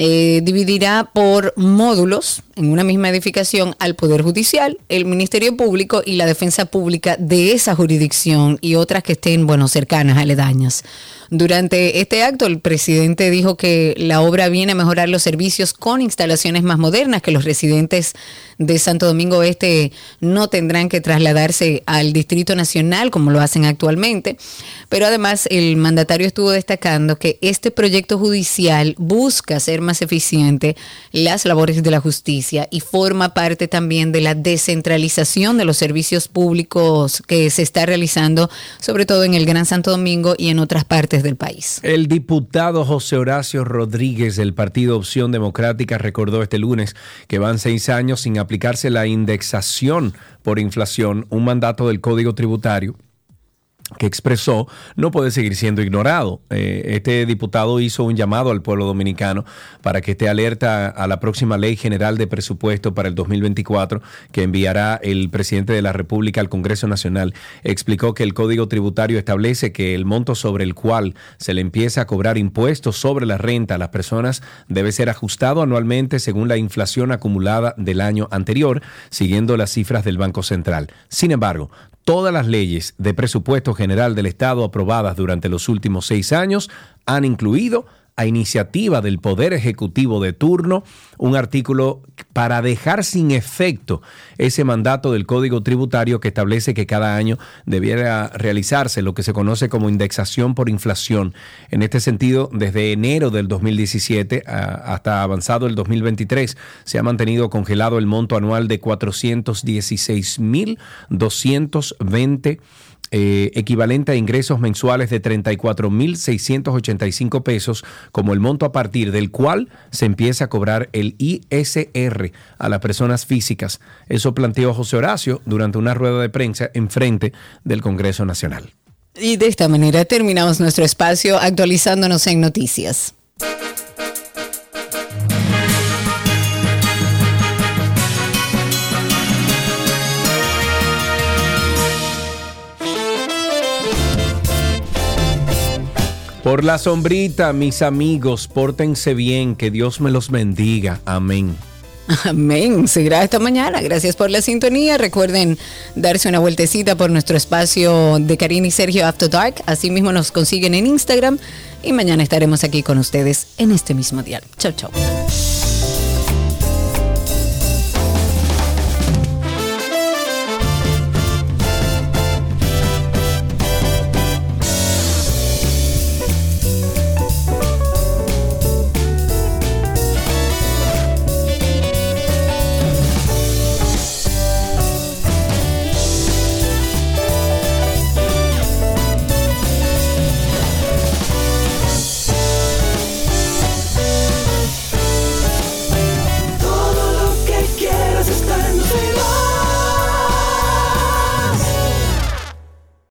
eh, dividirá por módulos en una misma edificación al Poder Judicial, el Ministerio Público y la Defensa Pública de esa jurisdicción y otras que estén, bueno, cercanas, aledañas. Durante este acto, el presidente dijo que la obra viene a mejorar los servicios con instalaciones más modernas, que los residentes de Santo Domingo Este no tendrán que trasladarse al Distrito Nacional como lo hacen actualmente. Pero además, el mandatario estuvo destacando que este proyecto judicial busca hacer más eficiente las labores de la justicia y forma parte también de la descentralización de los servicios públicos que se está realizando, sobre todo en el Gran Santo Domingo y en otras del país. El diputado José Horacio Rodríguez del Partido Opción Democrática recordó este lunes que van seis años sin aplicarse la indexación por inflación, un mandato del Código Tributario que expresó no puede seguir siendo ignorado. Eh, este diputado hizo un llamado al pueblo dominicano para que esté alerta a la próxima ley general de presupuesto para el 2024 que enviará el presidente de la República al Congreso Nacional. Explicó que el Código Tributario establece que el monto sobre el cual se le empieza a cobrar impuestos sobre la renta a las personas debe ser ajustado anualmente según la inflación acumulada del año anterior, siguiendo las cifras del Banco Central. Sin embargo, Todas las leyes de presupuesto general del Estado aprobadas durante los últimos seis años han incluido a iniciativa del Poder Ejecutivo de turno un artículo para dejar sin efecto ese mandato del Código Tributario que establece que cada año debiera realizarse lo que se conoce como indexación por inflación. En este sentido, desde enero del 2017 hasta avanzado el 2023 se ha mantenido congelado el monto anual de 416.220 eh, equivalente a ingresos mensuales de 34.685 pesos, como el monto a partir del cual se empieza a cobrar el ISR a las personas físicas. Eso planteó José Horacio durante una rueda de prensa en frente del Congreso Nacional. Y de esta manera terminamos nuestro espacio actualizándonos en noticias. Por la sombrita, mis amigos, pórtense bien, que Dios me los bendiga. Amén. Amén. Seguirá esta mañana. Gracias por la sintonía. Recuerden darse una vueltecita por nuestro espacio de Karina y Sergio After Dark. Asimismo nos consiguen en Instagram y mañana estaremos aquí con ustedes en este mismo día. Chau, chau.